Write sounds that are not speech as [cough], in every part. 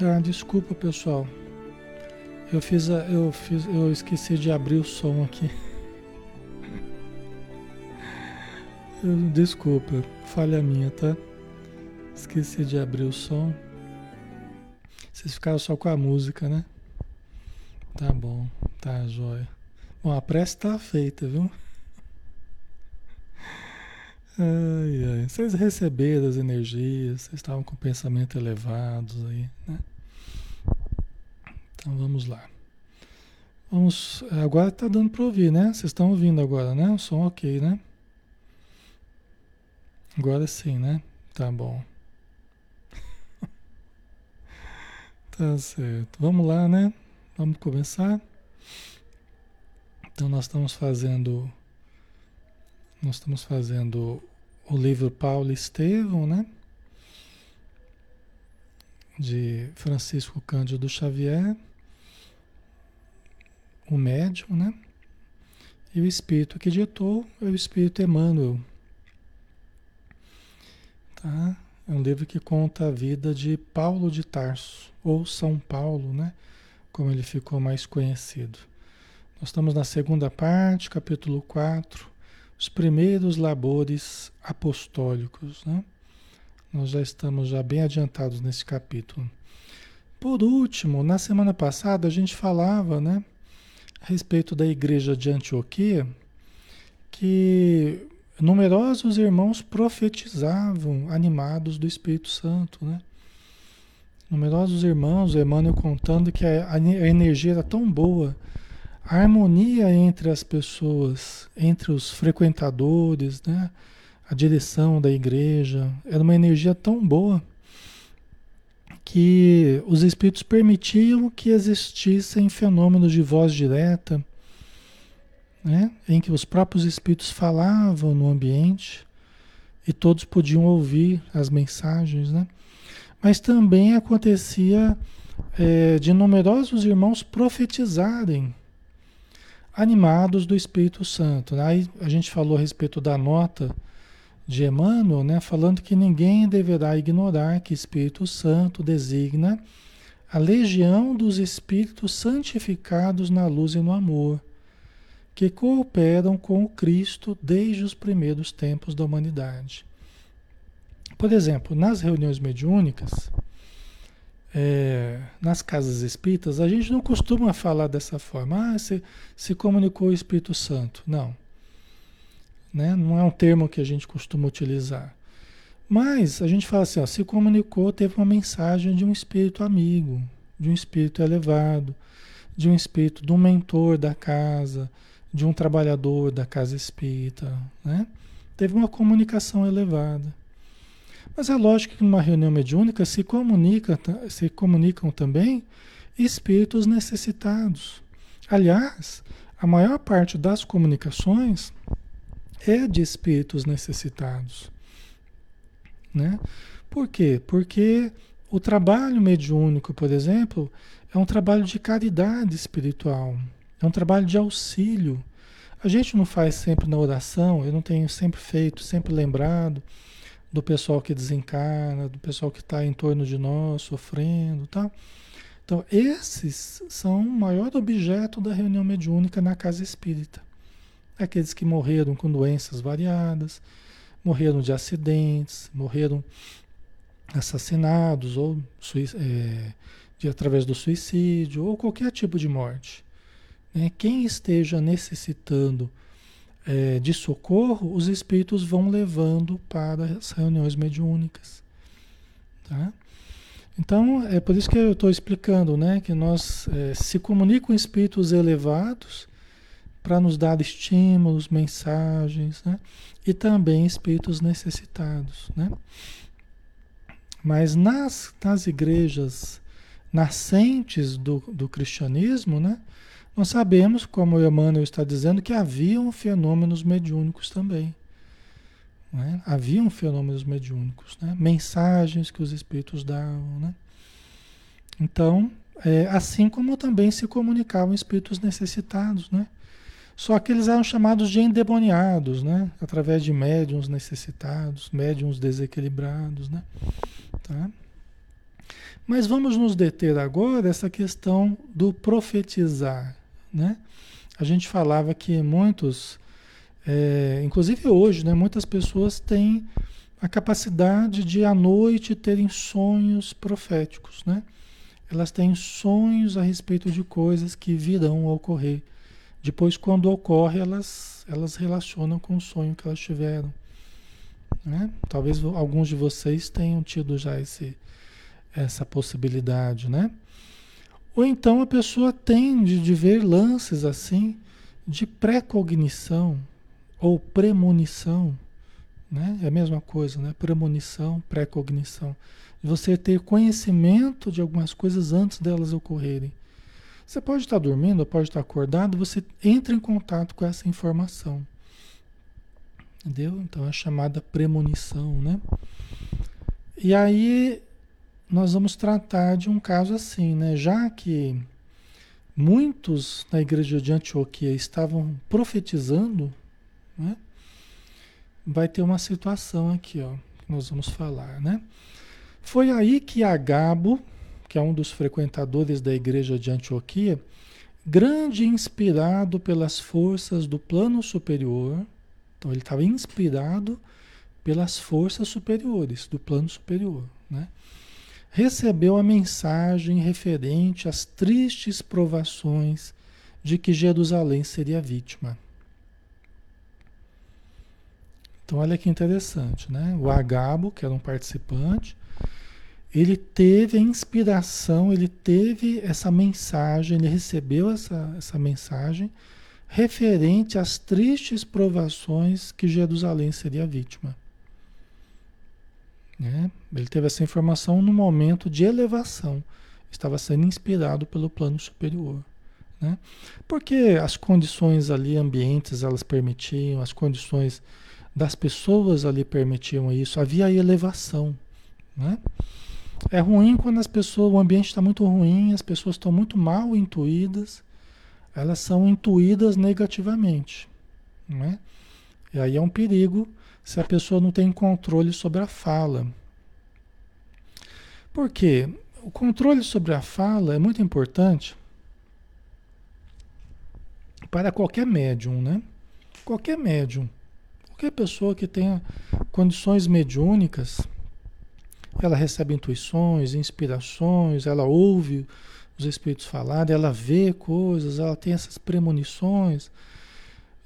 Ah, desculpa pessoal. Eu fiz a, eu fiz eu esqueci de abrir o som aqui. [laughs] Desculpa, falha minha, tá? Esqueci de abrir o som. Vocês ficaram só com a música, né? Tá bom, tá jóia. Bom, a prece tá feita, viu? Ai, ai. Vocês receberam as energias, vocês estavam com pensamentos elevados aí, né? Então vamos lá. Vamos. Agora tá dando para ouvir, né? Vocês estão ouvindo agora, né? O som ok, né? Agora sim, né? Tá bom. [laughs] tá certo. Vamos lá, né? Vamos começar. Então nós estamos fazendo nós estamos fazendo o livro Paulo Estevão, né? De Francisco Cândido Xavier, o médium, né? E o espírito que ditou é o espírito Emmanuel. Tá? É um livro que conta a vida de Paulo de Tarso, ou São Paulo, né? Como ele ficou mais conhecido. Nós estamos na segunda parte, capítulo 4 os primeiros labores apostólicos. Né? Nós já estamos já bem adiantados nesse capítulo. Por último, na semana passada a gente falava né, a respeito da igreja de Antioquia, que numerosos irmãos profetizavam animados do Espírito Santo. Né? Numerosos irmãos, Emmanuel contando que a, a energia era tão boa a harmonia entre as pessoas, entre os frequentadores, né? a direção da igreja, era uma energia tão boa que os espíritos permitiam que existissem fenômenos de voz direta, né? em que os próprios espíritos falavam no ambiente e todos podiam ouvir as mensagens, né? Mas também acontecia é, de numerosos irmãos profetizarem animados do Espírito Santo. Aí a gente falou a respeito da nota de Emmanuel, né, falando que ninguém deverá ignorar que Espírito Santo designa a legião dos espíritos santificados na luz e no amor, que cooperam com o Cristo desde os primeiros tempos da humanidade. Por exemplo, nas reuniões mediúnicas, é, nas casas espíritas, a gente não costuma falar dessa forma. Ah, se, se comunicou o Espírito Santo. Não. Né? Não é um termo que a gente costuma utilizar. Mas a gente fala assim, ó, se comunicou, teve uma mensagem de um espírito amigo, de um espírito elevado, de um espírito, de um mentor da casa, de um trabalhador da casa espírita, né? Teve uma comunicação elevada. Mas é lógico que numa reunião mediúnica se, comunica, se comunicam também espíritos necessitados. Aliás, a maior parte das comunicações é de espíritos necessitados. Né? Por quê? Porque o trabalho mediúnico, por exemplo, é um trabalho de caridade espiritual, é um trabalho de auxílio. A gente não faz sempre na oração, eu não tenho sempre feito, sempre lembrado do pessoal que desencarna, do pessoal que está em torno de nós sofrendo, tá? Então, esses são o maior objeto da reunião mediúnica na casa espírita. Aqueles que morreram com doenças variadas, morreram de acidentes, morreram assassinados ou é, de, através do suicídio ou qualquer tipo de morte. Né? Quem esteja necessitando é, de socorro, os espíritos vão levando para as reuniões mediúnicas. Tá? Então, é por isso que eu estou explicando, né? Que nós é, se comunicam com espíritos elevados para nos dar estímulos, mensagens, né? E também espíritos necessitados, né? Mas nas, nas igrejas nascentes do, do cristianismo, né? Nós sabemos, como o Emmanuel está dizendo, que haviam fenômenos mediúnicos também. Né? Haviam fenômenos mediúnicos, né? mensagens que os espíritos davam. Né? Então, é, assim como também se comunicavam espíritos necessitados. Né? Só que eles eram chamados de endemoniados, né? através de médiums necessitados, médiums desequilibrados. Né? Tá? Mas vamos nos deter agora essa questão do profetizar, né? A gente falava que muitos, é, inclusive hoje, né, muitas pessoas têm a capacidade de à noite terem sonhos proféticos, né? Elas têm sonhos a respeito de coisas que virão a ocorrer. Depois, quando ocorre, elas, elas relacionam com o sonho que elas tiveram. Né? Talvez alguns de vocês tenham tido já esse, essa possibilidade, né? Ou então a pessoa tende de ver lances assim de precognição ou premonição, né? É a mesma coisa, né? Premonição, precognição. Você ter conhecimento de algumas coisas antes delas ocorrerem. Você pode estar dormindo, pode estar acordado, você entra em contato com essa informação. Entendeu? Então é chamada premonição, né? E aí nós vamos tratar de um caso assim, né? Já que muitos na igreja de Antioquia estavam profetizando, né? Vai ter uma situação aqui, ó, que nós vamos falar, né? Foi aí que Agabo, que é um dos frequentadores da igreja de Antioquia, grande inspirado pelas forças do plano superior, então ele estava inspirado pelas forças superiores, do plano superior, né? Recebeu a mensagem referente às tristes provações de que Jerusalém seria vítima. Então, olha que interessante, né? O Agabo, que era um participante, ele teve a inspiração, ele teve essa mensagem, ele recebeu essa, essa mensagem referente às tristes provações que Jerusalém seria vítima. Né? Ele teve essa informação no momento de elevação, estava sendo inspirado pelo plano superior. Né? Porque as condições ali ambientes elas permitiam, as condições das pessoas ali permitiam isso, havia elevação. Né? É ruim quando as pessoas, o ambiente está muito ruim, as pessoas estão muito mal intuídas, elas são intuídas negativamente. Né? E aí é um perigo se a pessoa não tem controle sobre a fala. Por quê? O controle sobre a fala é muito importante para qualquer médium, né? Qualquer médium, qualquer pessoa que tenha condições mediúnicas, ela recebe intuições, inspirações, ela ouve os espíritos falarem, ela vê coisas, ela tem essas premonições,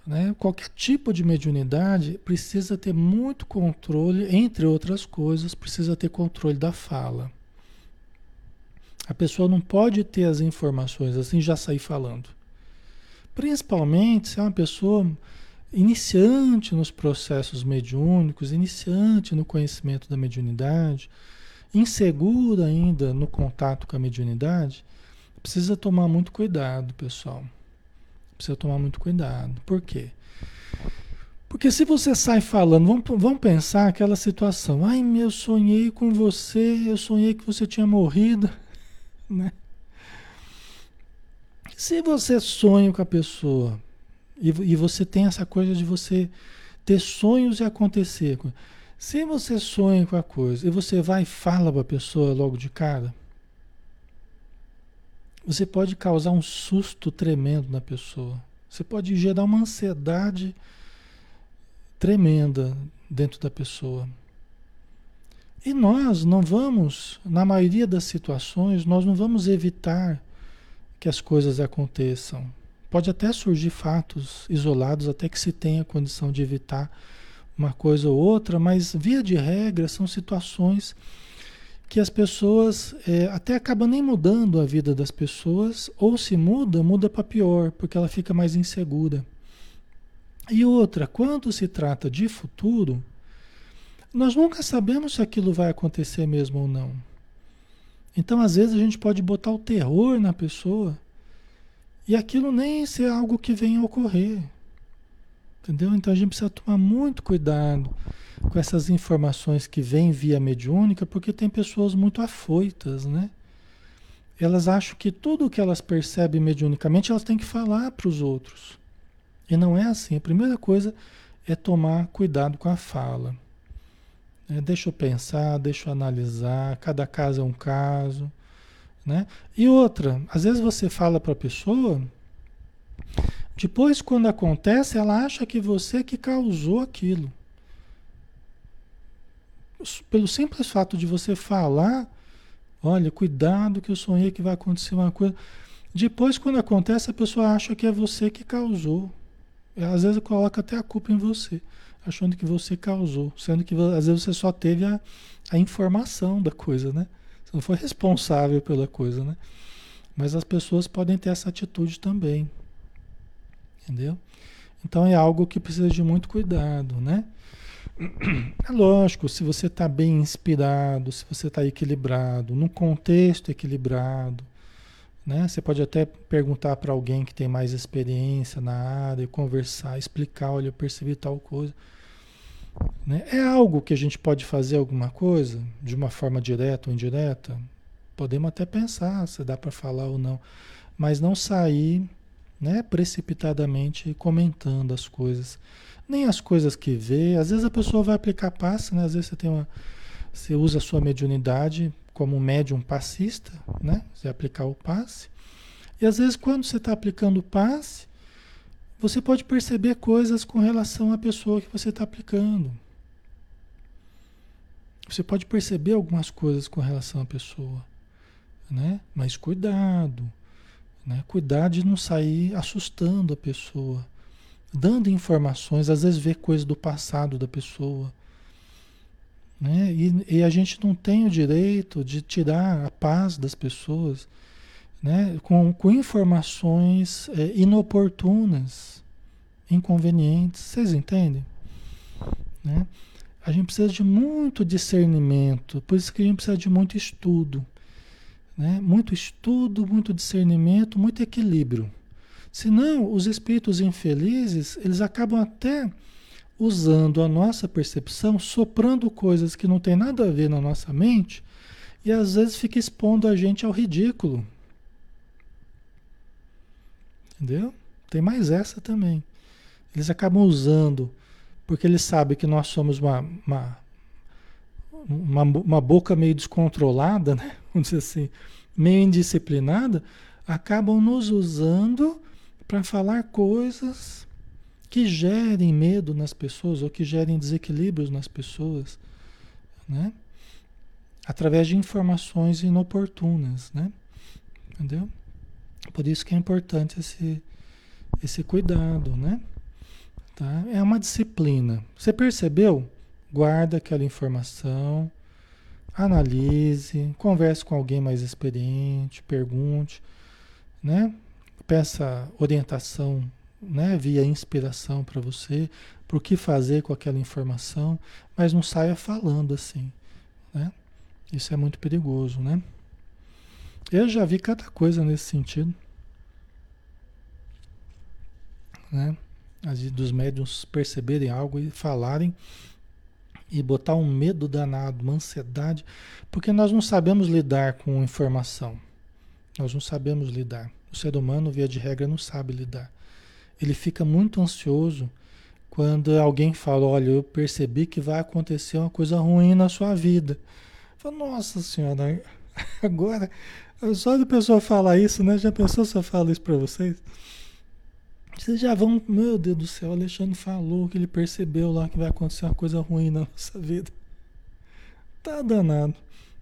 né? Qualquer tipo de mediunidade precisa ter muito controle, entre outras coisas, precisa ter controle da fala. A pessoa não pode ter as informações assim já sair falando. Principalmente se é uma pessoa iniciante nos processos mediúnicos, iniciante no conhecimento da mediunidade, insegura ainda no contato com a mediunidade, precisa tomar muito cuidado, pessoal. Precisa tomar muito cuidado. Por quê? Porque se você sai falando, vamos, vamos pensar aquela situação. Ai, meu, sonhei com você, eu sonhei que você tinha morrido. [laughs] Né? Se você sonha com a pessoa e, e você tem essa coisa de você ter sonhos e acontecer. Se você sonha com a coisa e você vai e fala para a pessoa logo de cara, você pode causar um susto tremendo na pessoa. Você pode gerar uma ansiedade tremenda dentro da pessoa. E nós não vamos, na maioria das situações, nós não vamos evitar que as coisas aconteçam. Pode até surgir fatos isolados, até que se tenha condição de evitar uma coisa ou outra, mas via de regra são situações que as pessoas é, até acabam nem mudando a vida das pessoas, ou se muda, muda para pior, porque ela fica mais insegura. E outra, quando se trata de futuro, nós nunca sabemos se aquilo vai acontecer mesmo ou não. Então, às vezes, a gente pode botar o terror na pessoa e aquilo nem ser algo que venha a ocorrer. Entendeu? Então a gente precisa tomar muito cuidado com essas informações que vêm via mediúnica, porque tem pessoas muito afoitas, né? Elas acham que tudo que elas percebem mediunicamente elas têm que falar para os outros. E não é assim. A primeira coisa é tomar cuidado com a fala. Né? Deixa eu pensar, deixa eu analisar, cada caso é um caso. Né? E outra, às vezes você fala para a pessoa, depois quando acontece, ela acha que você que causou aquilo. Pelo simples fato de você falar, olha, cuidado que eu sonhei que vai acontecer uma coisa. Depois, quando acontece, a pessoa acha que é você que causou. Às vezes coloca até a culpa em você, achando que você causou, sendo que às vezes você só teve a, a informação da coisa, né? Você não foi responsável pela coisa, né? Mas as pessoas podem ter essa atitude também. Entendeu? Então é algo que precisa de muito cuidado, né? É lógico, se você está bem inspirado, se você está equilibrado, num contexto equilibrado, né? Você pode até perguntar para alguém que tem mais experiência na área, conversar, explicar, olha, eu percebi tal coisa. Né? É algo que a gente pode fazer alguma coisa de uma forma direta ou indireta? Podemos até pensar se dá para falar ou não, mas não sair né, precipitadamente comentando as coisas. Nem as coisas que vê. Às vezes a pessoa vai aplicar passe, né? às vezes você tem uma. Você usa a sua mediunidade como médium passista, né? Você aplicar o passe. E às vezes quando você está aplicando o passe, você pode perceber coisas com relação à pessoa que você está aplicando. Você pode perceber algumas coisas com relação à pessoa, né? Mas cuidado, né? Cuidar de não sair assustando a pessoa, dando informações, às vezes ver coisas do passado da pessoa, né? E, e, a gente não tem o direito de tirar a paz das pessoas né? com, com informações é, inoportunas, inconvenientes. Vocês entendem? Né? A gente precisa de muito discernimento, por isso que a gente precisa de muito estudo. Né? Muito estudo, muito discernimento, muito equilíbrio. Senão, os espíritos infelizes, eles acabam até usando a nossa percepção, soprando coisas que não tem nada a ver na nossa mente e às vezes fica expondo a gente ao ridículo. Entendeu? Tem mais essa também. Eles acabam usando, porque eles sabem que nós somos uma, uma, uma, uma boca meio descontrolada, [laughs] né? vamos dizer assim, meio indisciplinada, acabam nos usando para falar coisas que gerem medo nas pessoas ou que gerem desequilíbrios nas pessoas, né? Através de informações inoportunas, né? Entendeu? Por isso que é importante esse, esse cuidado, né? Tá? É uma disciplina. Você percebeu? Guarda aquela informação, analise, converse com alguém mais experiente, pergunte, né? Peça orientação né, via inspiração para você, para o que fazer com aquela informação, mas não saia falando assim, né? Isso é muito perigoso, né? Eu já vi cada coisa nesse sentido, né? Dos médiums perceberem algo e falarem e botar um medo danado, uma ansiedade, porque nós não sabemos lidar com informação. Nós não sabemos lidar. O ser humano, via de regra, não sabe lidar ele fica muito ansioso quando alguém fala, olha, eu percebi que vai acontecer uma coisa ruim na sua vida. Fala, nossa senhora, [laughs] agora, só de pessoa falar isso, né? Já pensou se eu falo isso para vocês? Vocês já vão, meu Deus do céu, o Alexandre falou que ele percebeu lá que vai acontecer uma coisa ruim na [laughs] nossa vida. Tá danado.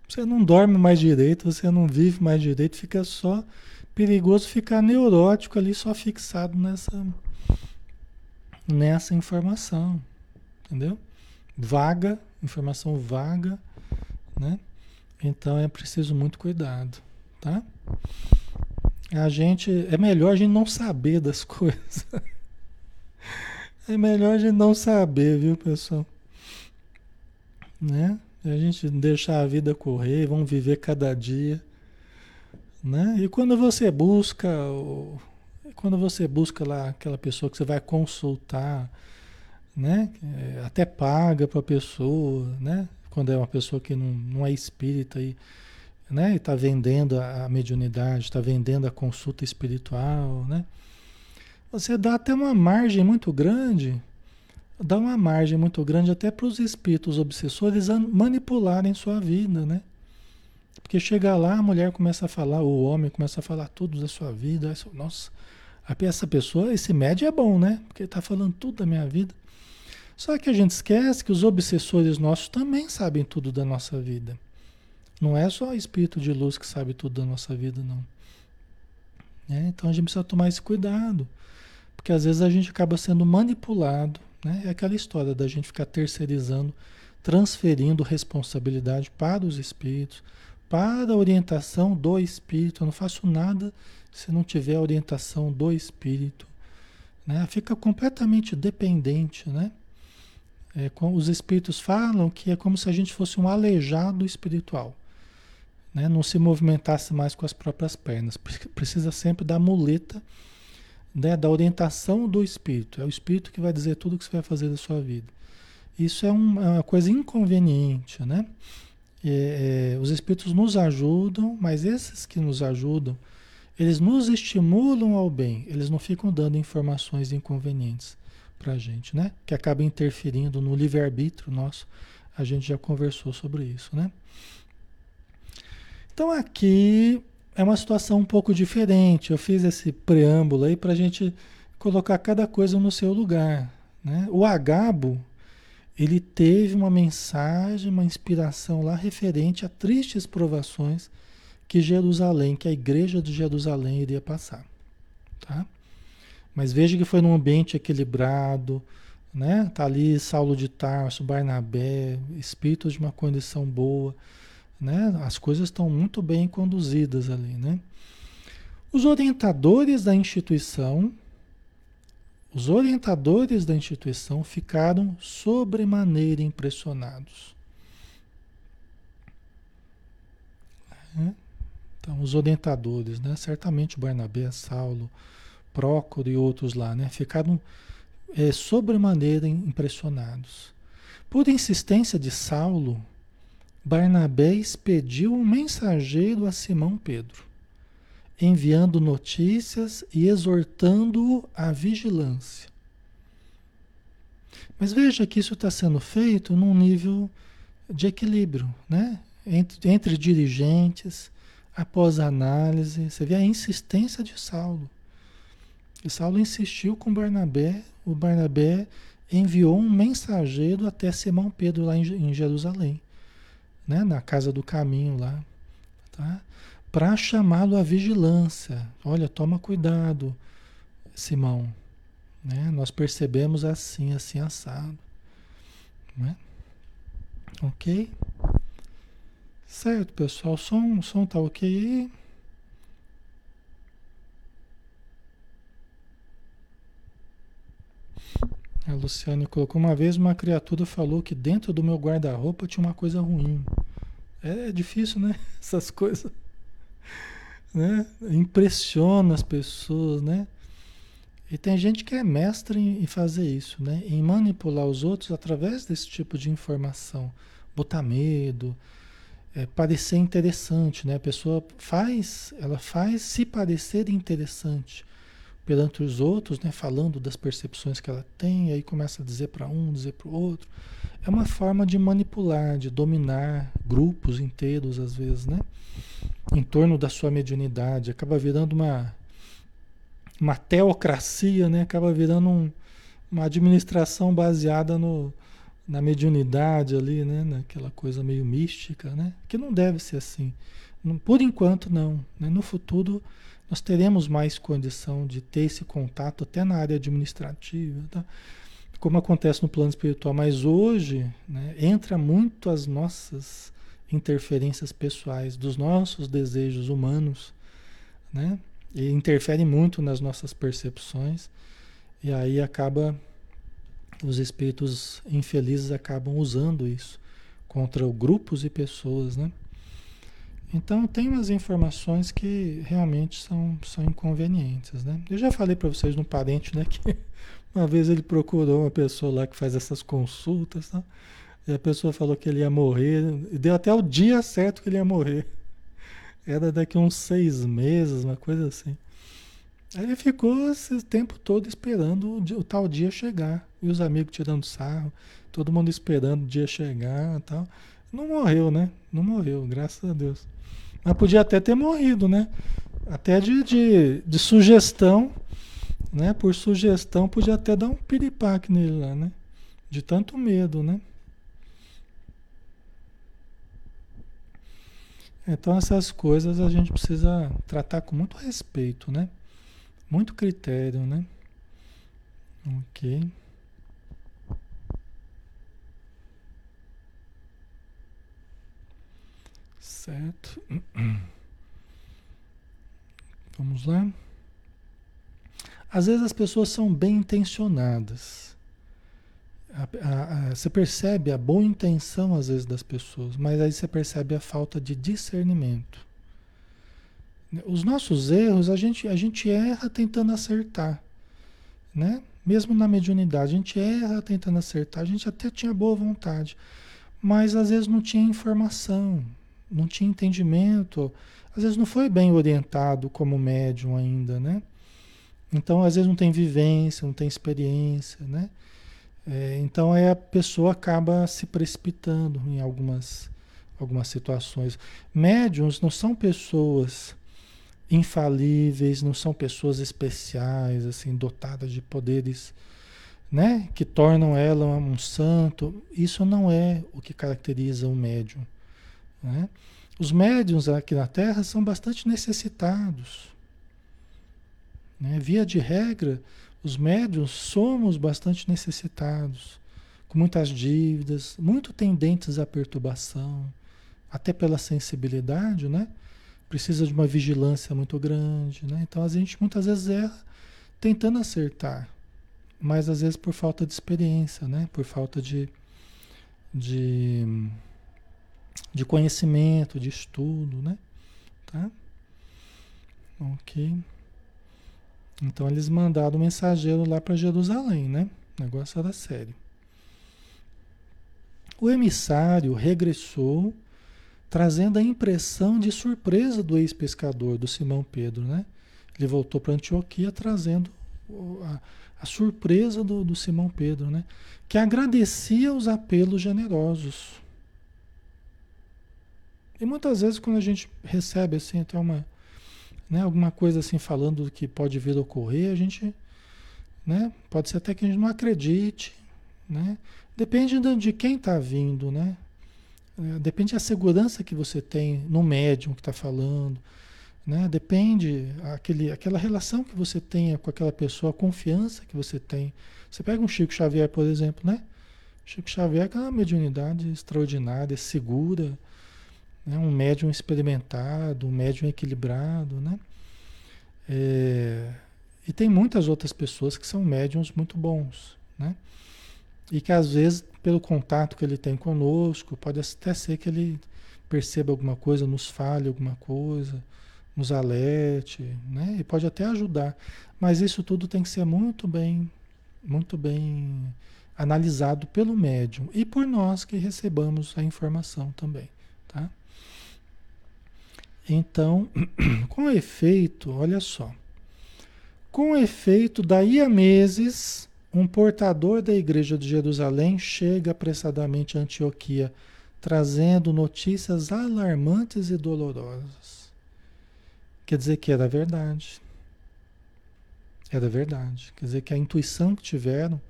Você não dorme mais direito, você não vive mais direito, fica só perigoso ficar neurótico ali só fixado nessa nessa informação, entendeu? Vaga, informação vaga, né? Então é preciso muito cuidado, tá? A gente é melhor a gente não saber das [laughs] coisas. é melhor a gente não saber, viu, pessoal? Né? A gente deixar a vida correr, vamos viver cada dia né? E quando você busca, quando você busca lá aquela pessoa que você vai consultar, né? É, até paga para a pessoa, né? Quando é uma pessoa que não, não é espírita e né? está vendendo a mediunidade, está vendendo a consulta espiritual, né? Você dá até uma margem muito grande dá uma margem muito grande até para os espíritos obsessores manipularem sua vida, né? Porque chega lá, a mulher começa a falar, o homem começa a falar tudo da sua vida. Nossa, essa pessoa, esse médio é bom, né? Porque está falando tudo da minha vida. Só que a gente esquece que os obsessores nossos também sabem tudo da nossa vida. Não é só o espírito de luz que sabe tudo da nossa vida, não. É, então a gente precisa tomar esse cuidado. Porque às vezes a gente acaba sendo manipulado. Né? É aquela história da gente ficar terceirizando, transferindo responsabilidade para os espíritos, para a orientação do espírito. Eu não faço nada se não tiver a orientação do espírito. Né? Fica completamente dependente. Né? É, os espíritos falam que é como se a gente fosse um aleijado espiritual né? não se movimentasse mais com as próprias pernas. Precisa sempre da muleta, né? da orientação do espírito. É o espírito que vai dizer tudo o que você vai fazer da sua vida. Isso é, um, é uma coisa inconveniente, né? É, é, os espíritos nos ajudam, mas esses que nos ajudam, eles nos estimulam ao bem, eles não ficam dando informações inconvenientes para a gente, né? Que acaba interferindo no livre-arbítrio nosso. A gente já conversou sobre isso, né? Então aqui é uma situação um pouco diferente. Eu fiz esse preâmbulo aí para a gente colocar cada coisa no seu lugar. Né? O Agabo, ele teve uma mensagem, uma inspiração lá referente a tristes provações que Jerusalém, que a igreja de Jerusalém iria passar. Tá? Mas veja que foi num ambiente equilibrado, né? Tá ali Saulo de Tarso, Barnabé, espíritos de uma condição boa né? As coisas estão muito bem conduzidas ali, né? Os orientadores da instituição, os orientadores da instituição ficaram sobremaneira impressionados. É? Então, os orientadores, né? Certamente o Barnabé, Saulo, Prócoro e outros lá, né? Ficaram é, sobremaneira impressionados. Por insistência de Saulo, Barnabé expediu um mensageiro a Simão Pedro, enviando notícias e exortando-o à vigilância. Mas veja que isso está sendo feito num nível de equilíbrio, né? Entre, entre dirigentes, após a análise, você vê a insistência de Saulo. E Saulo insistiu com Barnabé, o Barnabé enviou um mensageiro até Simão Pedro lá em Jerusalém né, na casa do caminho lá, tá? Para chamá-lo à vigilância. Olha, toma cuidado, Simão. Né? Nós percebemos assim, assim assado. Né? Ok? Certo, pessoal. O som, som tá ok aí? A Luciane colocou uma vez uma criatura falou que dentro do meu guarda-roupa tinha uma coisa ruim. É, difícil, né? [laughs] Essas coisas. Né? Impressiona as pessoas, né? E tem gente que é mestre em fazer isso, né? Em manipular os outros através desse tipo de informação. Botar medo, é, parecer interessante, né? A pessoa faz, ela faz se parecer interessante perante os outros, né, falando das percepções que ela tem, aí começa a dizer para um, dizer para o outro. É uma forma de manipular, de dominar grupos inteiros, às vezes, né? Em torno da sua mediunidade. Acaba virando uma, uma teocracia, né? Acaba virando um, uma administração baseada no, na mediunidade ali, né? Naquela coisa meio mística, né? Que não deve ser assim. Por enquanto, não. Né? No futuro nós teremos mais condição de ter esse contato até na área administrativa, tá? como acontece no plano espiritual. Mas hoje né, entra muito as nossas interferências pessoais, dos nossos desejos humanos, né? E interfere muito nas nossas percepções. E aí acaba os espíritos infelizes acabam usando isso contra grupos e pessoas, né? Então tem umas informações que realmente são, são inconvenientes, né? Eu já falei para vocês no parente, né, [laughs] que uma vez ele procurou uma pessoa lá que faz essas consultas, né? e a pessoa falou que ele ia morrer, deu até o dia certo que ele ia morrer. Era daqui uns seis meses, uma coisa assim. Aí ele ficou esse tempo todo esperando o, dia, o, tal dia chegar. E os amigos tirando sarro, todo mundo esperando o dia chegar e tal. Não morreu, né? Não morreu, graças a Deus. Mas podia até ter morrido, né? Até de, de, de sugestão, né? Por sugestão, podia até dar um piripaque nele lá, né? De tanto medo, né? Então essas coisas a gente precisa tratar com muito respeito, né? Muito critério, né? Ok. Certo. [clears throat] Vamos lá. Às vezes as pessoas são bem intencionadas. A, a, a, você percebe a boa intenção às vezes das pessoas, mas aí você percebe a falta de discernimento. Os nossos erros, a gente, a gente erra tentando acertar, né? Mesmo na mediunidade, a gente erra tentando acertar. A gente até tinha boa vontade, mas às vezes não tinha informação, não tinha entendimento, às vezes não foi bem orientado como médium ainda, né? Então, às vezes não tem vivência, não tem experiência, né? É, então aí a pessoa acaba se precipitando em algumas, algumas situações. Médiums não são pessoas infalíveis, não são pessoas especiais, assim, dotadas de poderes, né, que tornam ela um santo. Isso não é o que caracteriza o médium. Né? Os médiums aqui na Terra são bastante necessitados. Né? Via de regra, os médios somos bastante necessitados, com muitas dívidas, muito tendentes à perturbação, até pela sensibilidade, né? Precisa de uma vigilância muito grande, né? Então a gente muitas vezes erra tentando acertar, mas às vezes por falta de experiência, né? Por falta de, de, de conhecimento, de estudo, né? Tá? Ok. Então eles mandaram o mensageiro lá para Jerusalém, né? O negócio era sério. O emissário regressou, trazendo a impressão de surpresa do ex-pescador, do Simão Pedro, né? Ele voltou para Antioquia trazendo a, a surpresa do, do Simão Pedro, né? Que agradecia os apelos generosos. E muitas vezes quando a gente recebe assim até uma né, alguma coisa assim falando do que pode vir a ocorrer, a gente, né, pode ser até que a gente não acredite, né? Depende de quem está vindo, né? É, depende da segurança que você tem no médium que está falando, né? Depende aquele, aquela relação que você tenha com aquela pessoa, a confiança que você tem. Você pega um Chico Xavier, por exemplo, né? Chico Xavier é uma mediunidade extraordinária, segura, né? um médium experimentado, um médium equilibrado, né? É, e tem muitas outras pessoas que são médiums muito bons, né? E que às vezes, pelo contato que ele tem conosco, pode até ser que ele perceba alguma coisa, nos fale alguma coisa, nos alerte, né? E pode até ajudar. Mas isso tudo tem que ser muito bem, muito bem analisado pelo médium e por nós que recebamos a informação também? Então, [clears throat] com efeito, olha só. Com efeito, daí a meses, um portador da igreja de Jerusalém chega apressadamente a Antioquia, trazendo notícias alarmantes e dolorosas. Quer dizer que era verdade. Era verdade. Quer dizer que a intuição que tiveram,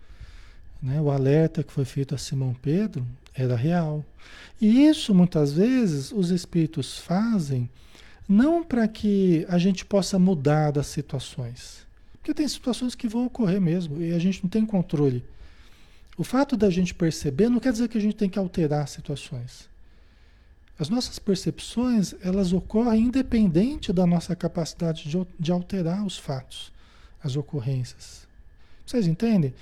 né, o alerta que foi feito a Simão Pedro, era real. E isso muitas vezes os espíritos fazem não para que a gente possa mudar das situações. Porque tem situações que vão ocorrer mesmo e a gente não tem controle. O fato da gente perceber não quer dizer que a gente tem que alterar situações. As nossas percepções, elas ocorrem independente da nossa capacidade de, de alterar os fatos, as ocorrências. Vocês entendem?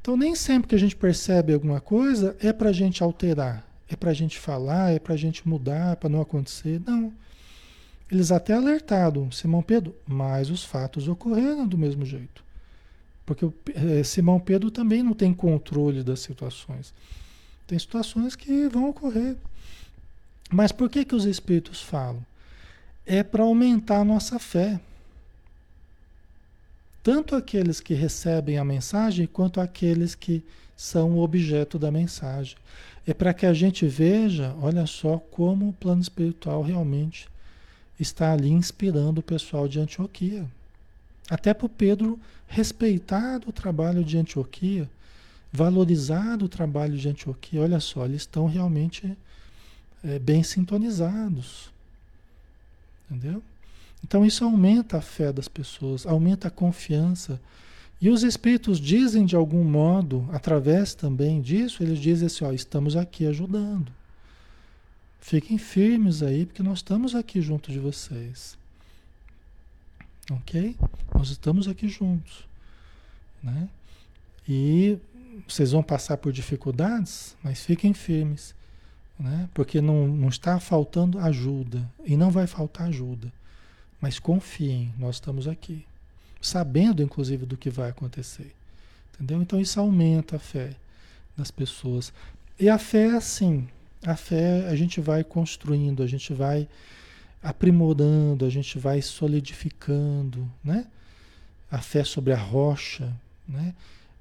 Então, nem sempre que a gente percebe alguma coisa é para a gente alterar, é para a gente falar, é para a gente mudar, para não acontecer. Não. Eles até alertaram Simão Pedro, mas os fatos ocorreram do mesmo jeito. Porque é, Simão Pedro também não tem controle das situações. Tem situações que vão ocorrer. Mas por que, que os Espíritos falam? É para aumentar a nossa fé. tanto aqueles que recebem a mensagem quanto aqueles que são o objeto da mensagem. É para que a gente veja, olha só, como o plano espiritual realmente está ali inspirando o pessoal de Antioquia. Até para o Pedro respeitar o trabalho de Antioquia, valorizar o trabalho de Antioquia. Olha só, eles estão realmente é, bem sintonizados. Entendeu? Então isso aumenta a fé das pessoas, aumenta a confiança. E os espíritos dizem de algum modo, através também disso, eles dizem assim, ó, estamos aqui ajudando. Fiquem firmes aí, porque nós estamos aqui junto de vocês. Ok? Nós estamos aqui juntos. Né? E vocês vão passar por dificuldades, mas fiquem firmes. Né? Porque não, não está faltando ajuda. E não vai faltar ajuda. Mas confiem, nós estamos aqui. Sabendo, inclusive, do que vai acontecer. Entendeu? Então isso aumenta a fé das pessoas. E a fé é assim. A fé a gente vai construindo, a gente vai aprimorando, a gente vai solidificando, né? A fé sobre a rocha, né?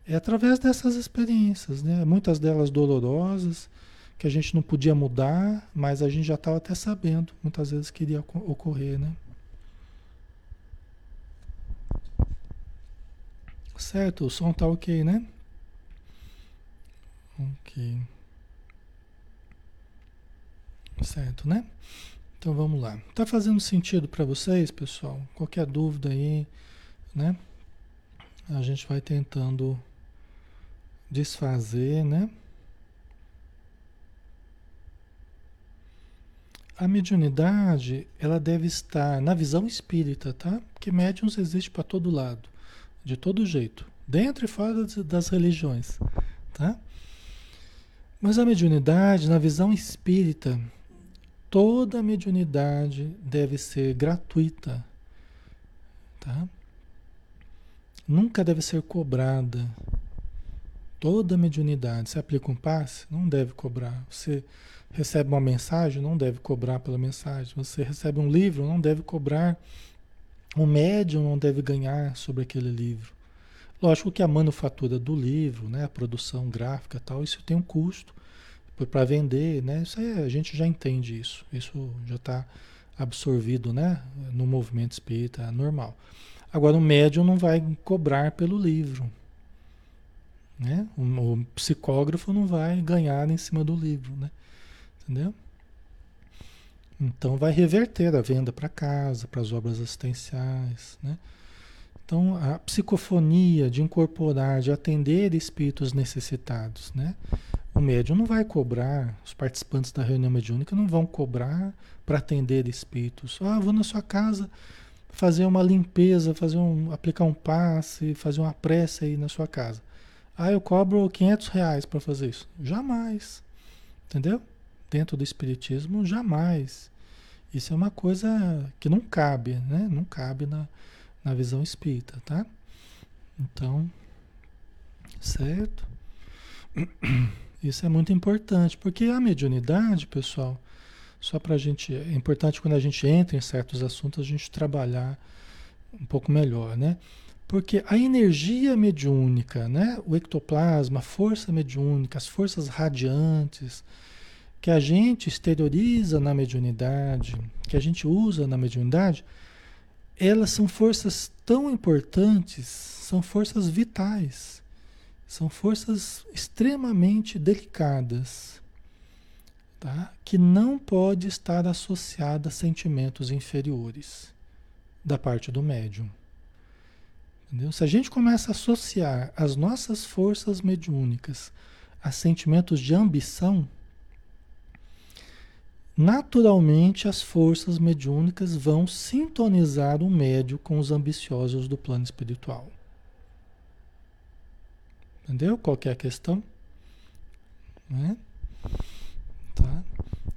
É através dessas experiências, né? Muitas delas dolorosas, que a gente não podia mudar, mas a gente já estava até sabendo, muitas vezes que iria ocorrer, né? Certo, o som tá ok, né? Ok. Certo, né? Então vamos lá. Tá fazendo sentido para vocês, pessoal? Qualquer dúvida aí, né? A gente vai tentando desfazer, né? A mediunidade, ela deve estar na visão espírita, tá? Porque médiums existe para todo lado, de todo jeito, dentro e fora das religiões, tá? Mas a mediunidade, na visão espírita, toda mediunidade deve ser gratuita, tá? Nunca deve ser cobrada. Toda mediunidade, se aplica um passe, não deve cobrar. Você recebe uma mensagem, não deve cobrar pela mensagem. Você recebe um livro, não deve cobrar. O médium não deve ganhar sobre aquele livro. Lógico que a manufatura do livro, né, a produção gráfica tal, isso tem um custo para vender, né? Isso aí a gente já entende isso. Isso já está absorvido, né? No movimento espírita normal. Agora o médium não vai cobrar pelo livro, né? O, o psicógrafo não vai ganhar em cima do livro, né? Entendeu? Então vai reverter a venda para casa, para as obras assistenciais, né? Então a psicofonia de incorporar, de atender espíritos necessitados, né? O médium não vai cobrar, os participantes da reunião mediúnica não vão cobrar para atender espíritos. Ah, vou na sua casa fazer uma limpeza, fazer um, aplicar um passe, fazer uma prece aí na sua casa. Ah, eu cobro 500 reais para fazer isso. Jamais. Entendeu? Dentro do espiritismo, jamais. Isso é uma coisa que não cabe, né? Não cabe na, na visão espírita, tá? Então, certo? [clears throat] Isso é muito importante, porque a mediunidade, pessoal, só para a gente. É importante quando a gente entra em certos assuntos a gente trabalhar um pouco melhor, né? Porque a energia mediúnica, né? o ectoplasma, a força mediúnica, as forças radiantes que a gente exterioriza na mediunidade, que a gente usa na mediunidade, elas são forças tão importantes, são forças vitais são forças extremamente delicadas, tá? que não pode estar associada a sentimentos inferiores da parte do médium. Entendeu? Se a gente começa a associar as nossas forças mediúnicas a sentimentos de ambição, naturalmente as forças mediúnicas vão sintonizar o médio com os ambiciosos do plano espiritual. Entendeu qual que é questão? Né? Tá?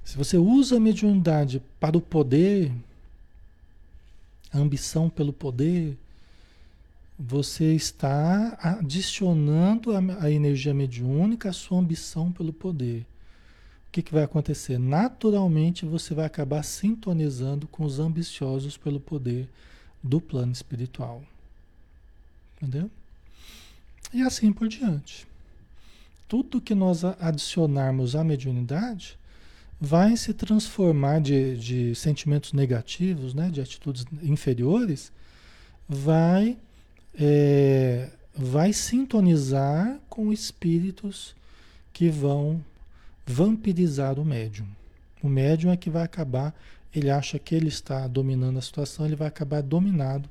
Se você usa a mediunidade para o poder, a ambição pelo poder, você está adicionando a, a energia mediúnica à sua ambição pelo poder. O que, que vai acontecer? Naturalmente você vai acabar sintonizando com os ambiciosos pelo poder do plano espiritual. Entendeu? E assim por diante. Tudo que nós adicionarmos à mediunidade vai se transformar de, de sentimentos negativos, né, de atitudes inferiores, vai, é, vai sintonizar com espíritos que vão vampirizar o médium. O médium é que vai acabar, ele acha que ele está dominando a situação, ele vai acabar dominado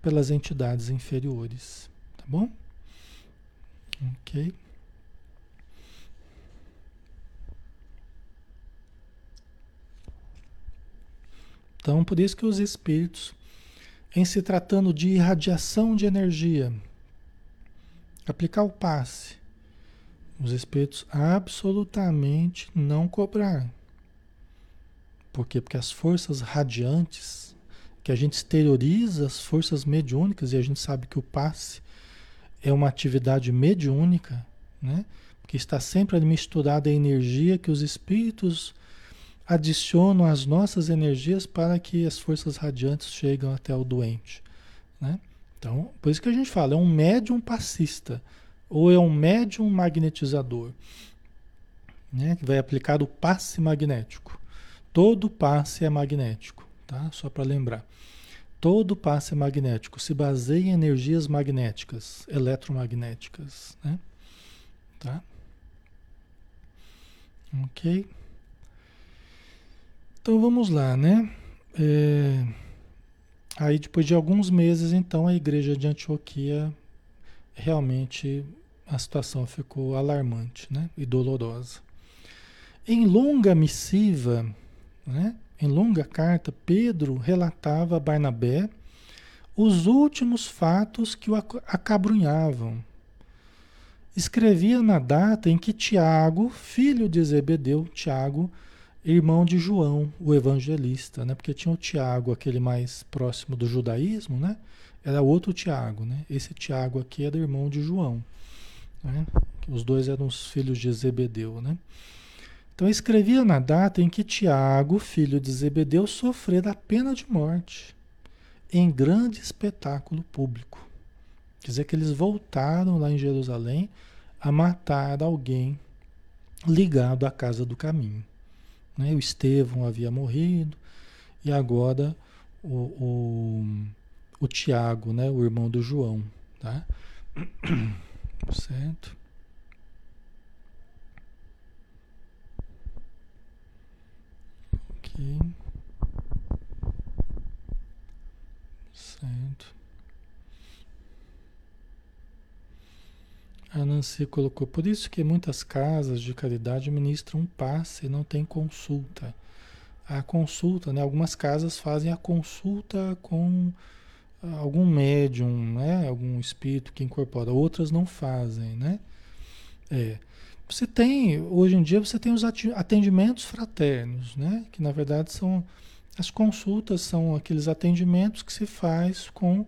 pelas entidades inferiores. Tá bom? Ok. Então, por isso que os espíritos, em se tratando de irradiação de energia, aplicar o passe, os espíritos absolutamente não cobrar. Por quê? Porque as forças radiantes, que a gente exterioriza as forças mediúnicas, e a gente sabe que o passe é uma atividade mediúnica, né? que está sempre misturada a energia que os espíritos adicionam as nossas energias para que as forças radiantes cheguem até o doente. Né? Então, por isso que a gente fala, é um médium passista ou é um médium magnetizador, né? que vai aplicar o passe magnético. Todo passe é magnético, tá? Só para lembrar. Todo passe magnético, se baseia em energias magnéticas, eletromagnéticas, né? Tá? Ok. Então vamos lá, né? É, aí depois de alguns meses, então, a igreja de Antioquia realmente a situação ficou alarmante, né? E dolorosa. Em longa missiva, né? Em longa carta, Pedro relatava a Barnabé os últimos fatos que o acabrunhavam. Escrevia na data em que Tiago, filho de Zebedeu, Tiago, irmão de João, o evangelista, né? Porque tinha o Tiago, aquele mais próximo do judaísmo, né? Era outro Tiago, né? Esse Tiago aqui era irmão de João, né? Os dois eram os filhos de Zebedeu, né? Então escrevia na data em que Tiago, filho de Zebedeu, sofrera a pena de morte em grande espetáculo público. Quer dizer que eles voltaram lá em Jerusalém a matar alguém ligado à casa do caminho. Né? O Estevão havia morrido e agora o, o, o Tiago, né? o irmão do João. Tá? [coughs] Certo? Ok. Certo. A Nancy colocou, por isso que muitas casas de caridade ministram um passe e não tem consulta. A consulta, né? Algumas casas fazem a consulta com algum médium, né? Algum espírito que incorpora. Outras não fazem, né? É. Você tem, hoje em dia, você tem os atendimentos fraternos, né? Que na verdade são as consultas, são aqueles atendimentos que se faz com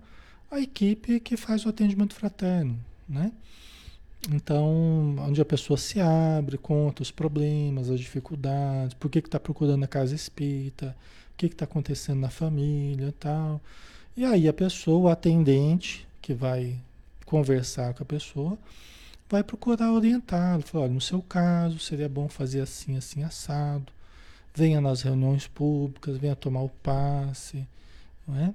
a equipe que faz o atendimento fraterno, né? Então, onde a pessoa se abre, conta os problemas, as dificuldades, por que está procurando a casa espírita, o que está acontecendo na família tal. E aí a pessoa, o atendente, que vai conversar com a pessoa, vai procurar orientá-lo. Falar, olha, no seu caso, seria bom fazer assim, assim, assado. Venha nas reuniões públicas, venha tomar o passe. Não é?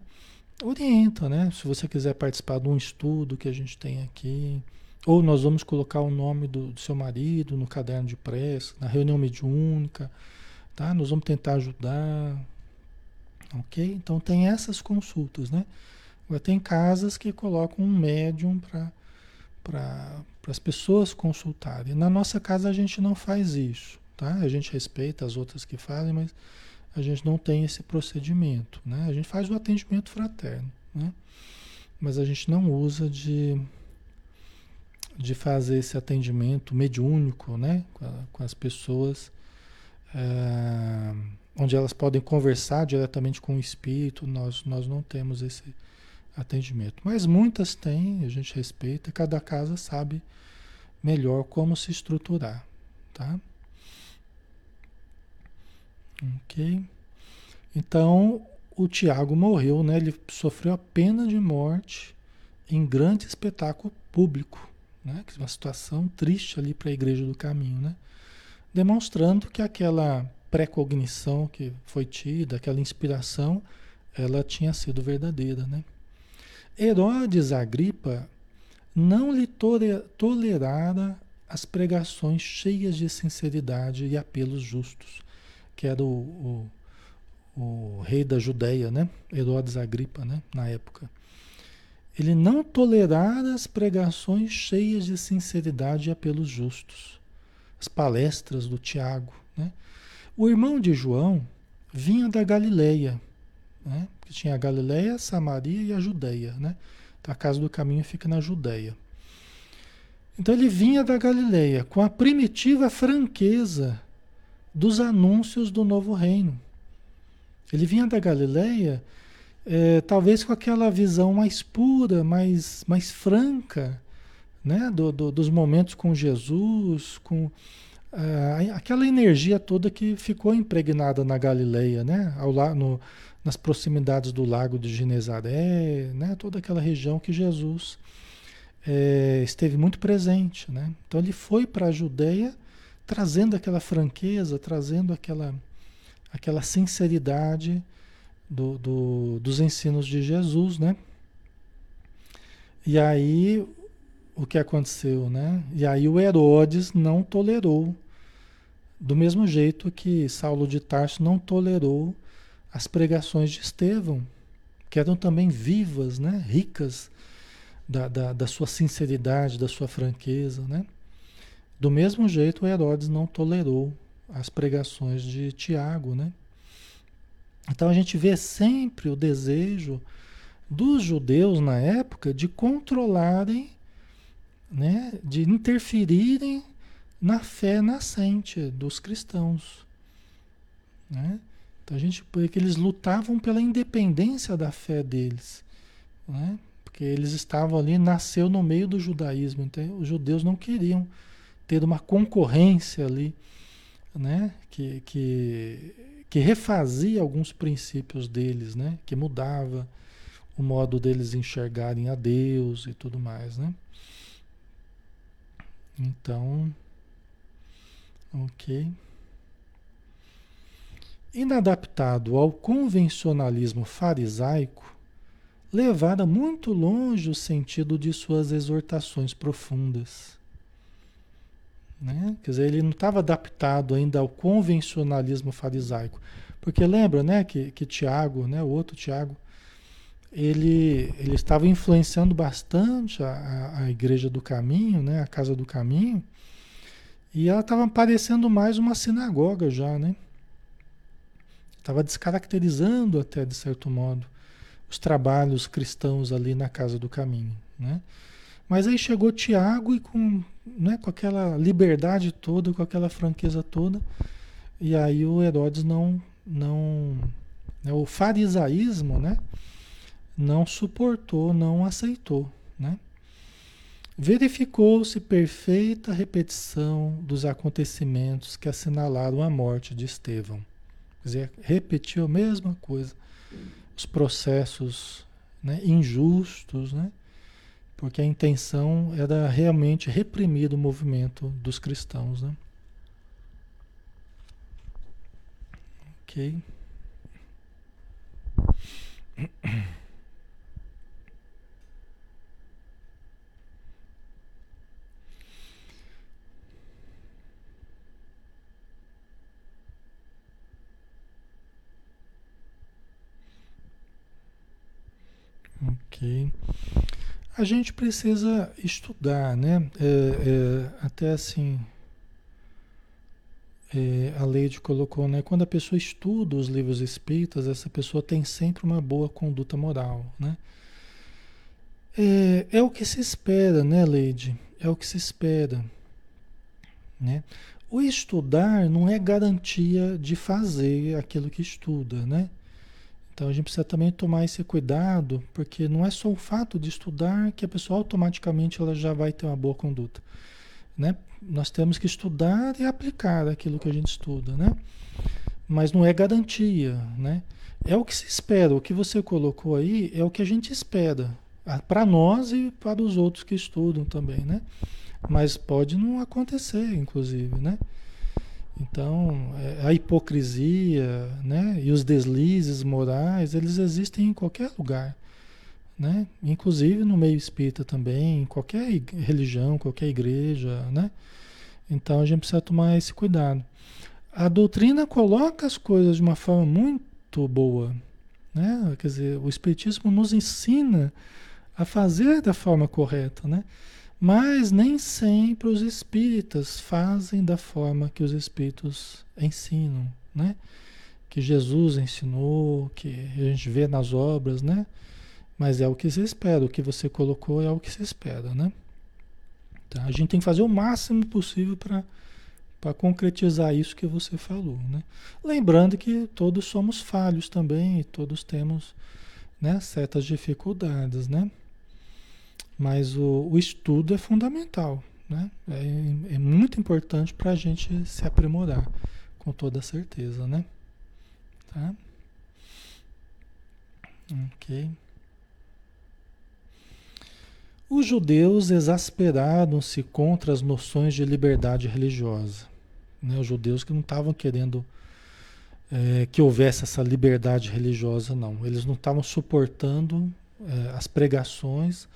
Orienta, né? Se você quiser participar de um estudo que a gente tem aqui ou nós vamos colocar o nome do, do seu marido no caderno de prece, na reunião mediúnica, tá? Nós vamos tentar ajudar, ok? Então tem essas consultas, né? Agora tem casas que colocam um médium para as pessoas consultarem. Na nossa casa a gente não faz isso, tá? A gente respeita as outras que fazem, mas a gente não tem esse procedimento, né? A gente faz o atendimento fraterno, né? Mas a gente não usa de de fazer esse atendimento mediúnico né, com, a, com as pessoas, é, onde elas podem conversar diretamente com o espírito, nós, nós não temos esse atendimento. Mas muitas têm, a gente respeita, cada casa sabe melhor como se estruturar. Tá? Ok? Então, o Tiago morreu, né? ele sofreu a pena de morte em grande espetáculo público, né? Que é uma situação triste ali para a igreja do caminho, né? Demonstrando que aquela precognição que foi tida, aquela inspiração, ela tinha sido verdadeira, né? Herodes Agripa não lhe tolerara as pregações cheias de sinceridade e apelos justos, que era o, o, o rei da Judéia, né? Herodes Agripa, né? Na época. Ele não tolerara as pregações cheias de sinceridade e apelos justos, as palestras do Tiago, né? O irmão de João vinha da Galileia, né? Que tinha a Galileia, Samaria e a Judéia, né? Então, a casa do caminho fica na Judéia. Então ele vinha da Galileia com a primitiva franqueza dos anúncios do novo reino. Ele vinha da Galileia, é, talvez com aquela visão mais pura, mais, mais franca, né? Do, do, dos momentos com Jesus, com uh, aquela energia toda que ficou impregnada na Galileia, né? Ao, no, nas proximidades do lago de Genezaré, né? toda aquela região que Jesus é, esteve muito presente. Né? Então ele foi para a Judéia trazendo aquela franqueza, trazendo aquela, aquela sinceridade do, do, dos ensinos de Jesus. Né? E aí o que aconteceu? Né? E aí o Herodes não tolerou, do mesmo jeito que Saulo de Tarso não tolerou as pregações de Estevão, que eram também vivas, né? ricas da, da, da sua sinceridade, da sua franqueza. Né? Do mesmo jeito, Herodes não tolerou as pregações de Tiago. Né? Então a gente vê sempre o desejo dos judeus na época de controlarem, né? de interferirem na fé nascente dos cristãos. Né? Então a gente, porque eles lutavam pela independência da fé deles, né? Porque eles estavam ali, nasceu no meio do judaísmo, então os judeus não queriam ter uma concorrência ali, né? Que, que, que refazia alguns princípios deles, né? Que mudava o modo deles enxergarem a Deus e tudo mais, né? Então, ok inadaptado ao convencionalismo farisaico, levara muito longe o sentido de suas exortações profundas. Né? Quer dizer, ele não estava adaptado ainda ao convencionalismo farisaico. Porque lembra né, que, que Tiago, né, o outro Tiago, ele, ele estava influenciando bastante a, a igreja do caminho, né, a casa do caminho, e ela estava parecendo mais uma sinagoga já, né? Estava descaracterizando até, de certo modo, os trabalhos cristãos ali na casa do caminho. Né? Mas aí chegou Tiago e com, né, com aquela liberdade toda, com aquela franqueza toda, e aí o Herodes não, não né, o farisaísmo, né, não suportou, não aceitou, né? Verificou-se perfeita repetição dos acontecimentos que assinalaram a morte de Estevão. Quer dizer, repetiu a mesma coisa. Os processos né, injustos, né? Porque a intenção era realmente reprimir o movimento dos cristãos, né? Ok. Ok. A gente precisa estudar, né? É, é, até assim, é, a Leide colocou, né? Quando a pessoa estuda os livros espíritas, essa pessoa tem sempre uma boa conduta moral, né? É, é o que se espera, né, Leide? É o que se espera, né? O estudar não é garantia de fazer aquilo que estuda, né? Então a gente precisa também tomar esse cuidado, porque não é só o fato de estudar que a pessoa automaticamente ela já vai ter uma boa conduta, né? Nós temos que estudar e aplicar aquilo que a gente estuda, né? Mas não é garantia, né? É o que se espera, o que você colocou aí é o que a gente espera, Para nós e para os outros que estudam também, né? Mas pode não acontecer, inclusive, né? Então, é, a hipocrisia, né? E os deslizes morais, eles existem em qualquer lugar, né? Inclusive no meio espírita também, em qualquer religião, qualquer igreja, né? Então a gente precisa tomar esse cuidado. A doutrina coloca as coisas de uma forma muito boa, né? Quer dizer, o espiritismo nos ensina a fazer da forma correta, né? Mas nem sempre os espíritas fazem da forma que os espíritos ensinam, né? Que Jesus ensinou, que a gente vê nas obras, né? Mas é o que se espera, o que você colocou é o que se espera, né? Tá? A gente tem que fazer o máximo possível para concretizar isso que você falou, né? Lembrando que todos somos falhos também todos temos né, certas dificuldades, né? Mas o, o estudo é fundamental, né? É, é muito importante para a gente se aprimorar, com toda certeza, né? Tá? Ok. Os judeus exasperaram-se contra as noções de liberdade religiosa. Né? Os judeus que não estavam querendo é, que houvesse essa liberdade religiosa, não. Eles não estavam suportando é, as pregações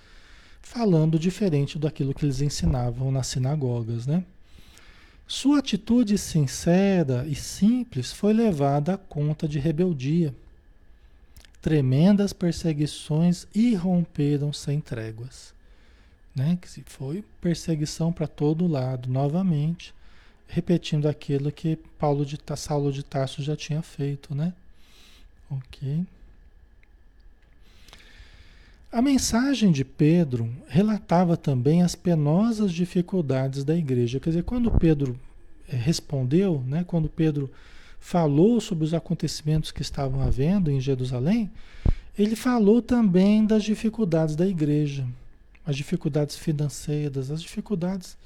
falando diferente daquilo que eles ensinavam nas sinagogas, né? Sua atitude sincera e simples foi levada à conta de rebeldia. Tremendas perseguições irromperam sem tréguas. Né? Que foi perseguição para todo lado, novamente, repetindo aquilo que Paulo de Saulo de Tarso já tinha feito, né? Ok. A mensagem de Pedro relatava também as penosas dificuldades da igreja. Quer dizer, quando Pedro eh, respondeu, né, quando Pedro falou sobre os acontecimentos que estavam havendo em Jerusalém, ele falou também das dificuldades da igreja, as dificuldades financeiras, as dificuldades,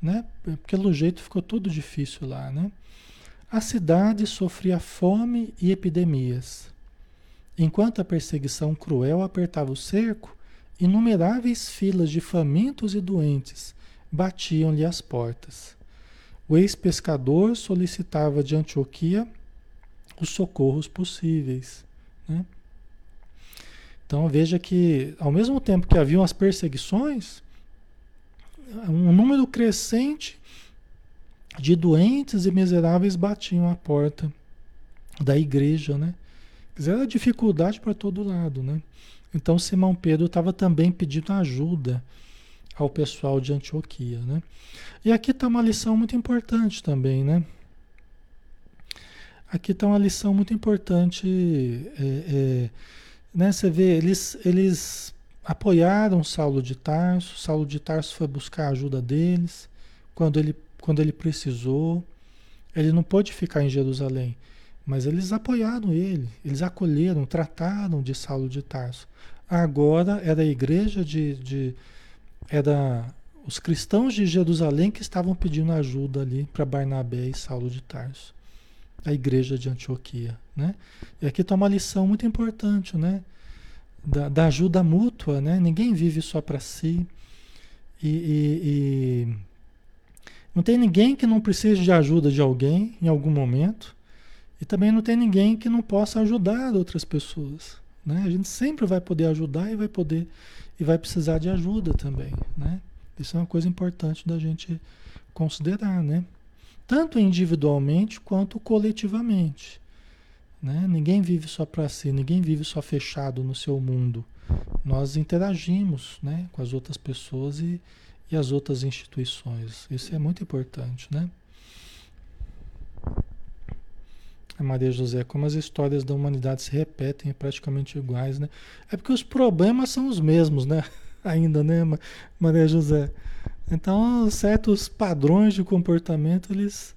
né, pelo jeito ficou tudo difícil lá, né? A cidade sofria fome e epidemias. Enquanto a perseguição cruel apertava o cerco, inumeráveis filas de famintos e doentes batiam-lhe as portas. O ex-pescador solicitava de Antioquia os socorros possíveis. Né? Então veja que, ao mesmo tempo que haviam as perseguições, um número crescente de doentes e miseráveis batiam a porta da igreja, né? Era dificuldade para todo lado, né? Então Simão Pedro estava também pedindo ajuda ao pessoal de Antioquia, né? E aqui está uma lição muito importante também, né? Aqui está uma lição muito importante, é, é, né? Você vê, eles, eles apoiaram Saulo de Tarso, Saulo de Tarso foi buscar a ajuda deles quando ele, quando ele precisou. Ele não pôde ficar em Jerusalém. Mas eles apoiaram ele, eles acolheram, trataram de Saulo de Tarso. Agora era a igreja de, de era os cristãos de Jerusalém que estavam pedindo ajuda ali para Barnabé e Saulo de Tarso, a igreja de Antioquia, né? E aqui está uma lição muito importante, né? Da, da ajuda mútua, né? Ninguém vive só para si e, e, e não tem ninguém que não precise de ajuda de alguém em algum momento. E também não tem ninguém que não possa ajudar outras pessoas. Né? A gente sempre vai poder ajudar e vai poder e vai precisar de ajuda também. Né? Isso é uma coisa importante da gente considerar, né? Tanto individualmente quanto coletivamente. Né? Ninguém vive só para si, ninguém vive só fechado no seu mundo. Nós interagimos né, com as outras pessoas e, e as outras instituições. Isso é muito importante, né? Maria José, como as histórias da humanidade se repetem, é praticamente iguais, né? É porque os problemas são os mesmos, né? [laughs] Ainda, né, Maria José? Então, certos padrões de comportamento, eles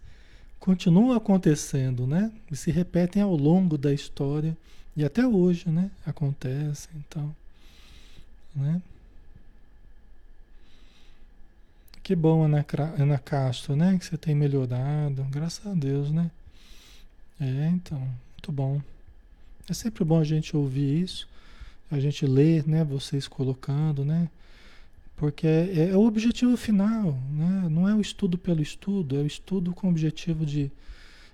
continuam acontecendo, né? E se repetem ao longo da história e até hoje, né? Acontecem, então, né? Que bom, Ana, Ana Castro, né? Que você tem melhorado, graças a Deus, né? É, então, muito bom. É sempre bom a gente ouvir isso. a gente lê, né, vocês colocando, né? Porque é, é, o objetivo final, né? Não é o estudo pelo estudo, é o estudo com o objetivo de,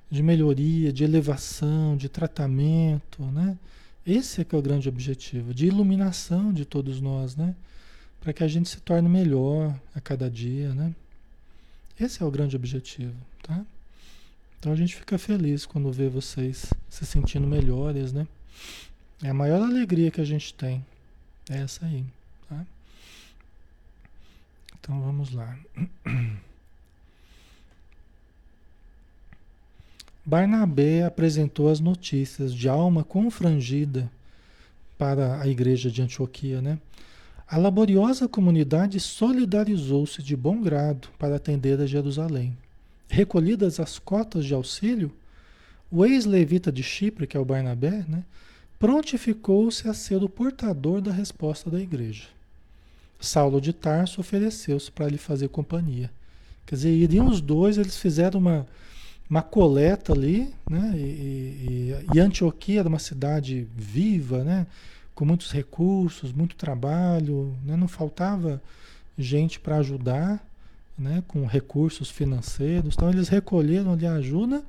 de melhoria, de elevação, de tratamento, né? Esse é que é o grande objetivo, de iluminação de todos nós, né? Para que a gente se torne melhor a cada dia, né? Esse é o grande objetivo, tá? Então a gente fica feliz quando vê vocês se sentindo melhores, né? É a maior alegria que a gente tem. É essa aí, tá? Então vamos lá. [clears throat] Barnabé apresentou as notícias de alma confrangida para a igreja de Antioquia, né? A laboriosa comunidade solidarizou-se de bom grado para atender a Jerusalém. Recolhidas as cotas de auxílio, o ex-levita de Chipre, que é o Barnabé, né, prontificou-se a ser o portador da resposta da igreja. Saulo de Tarso ofereceu-se para lhe fazer companhia. Quer dizer, iriam os dois, eles fizeram uma, uma coleta ali, né? E, e, e, Antioquia era uma cidade viva, né? Com muitos recursos, muito trabalho, né? Não faltava gente para ajudar, né? Com recursos financeiros. Então eles recolheram ali a ajuda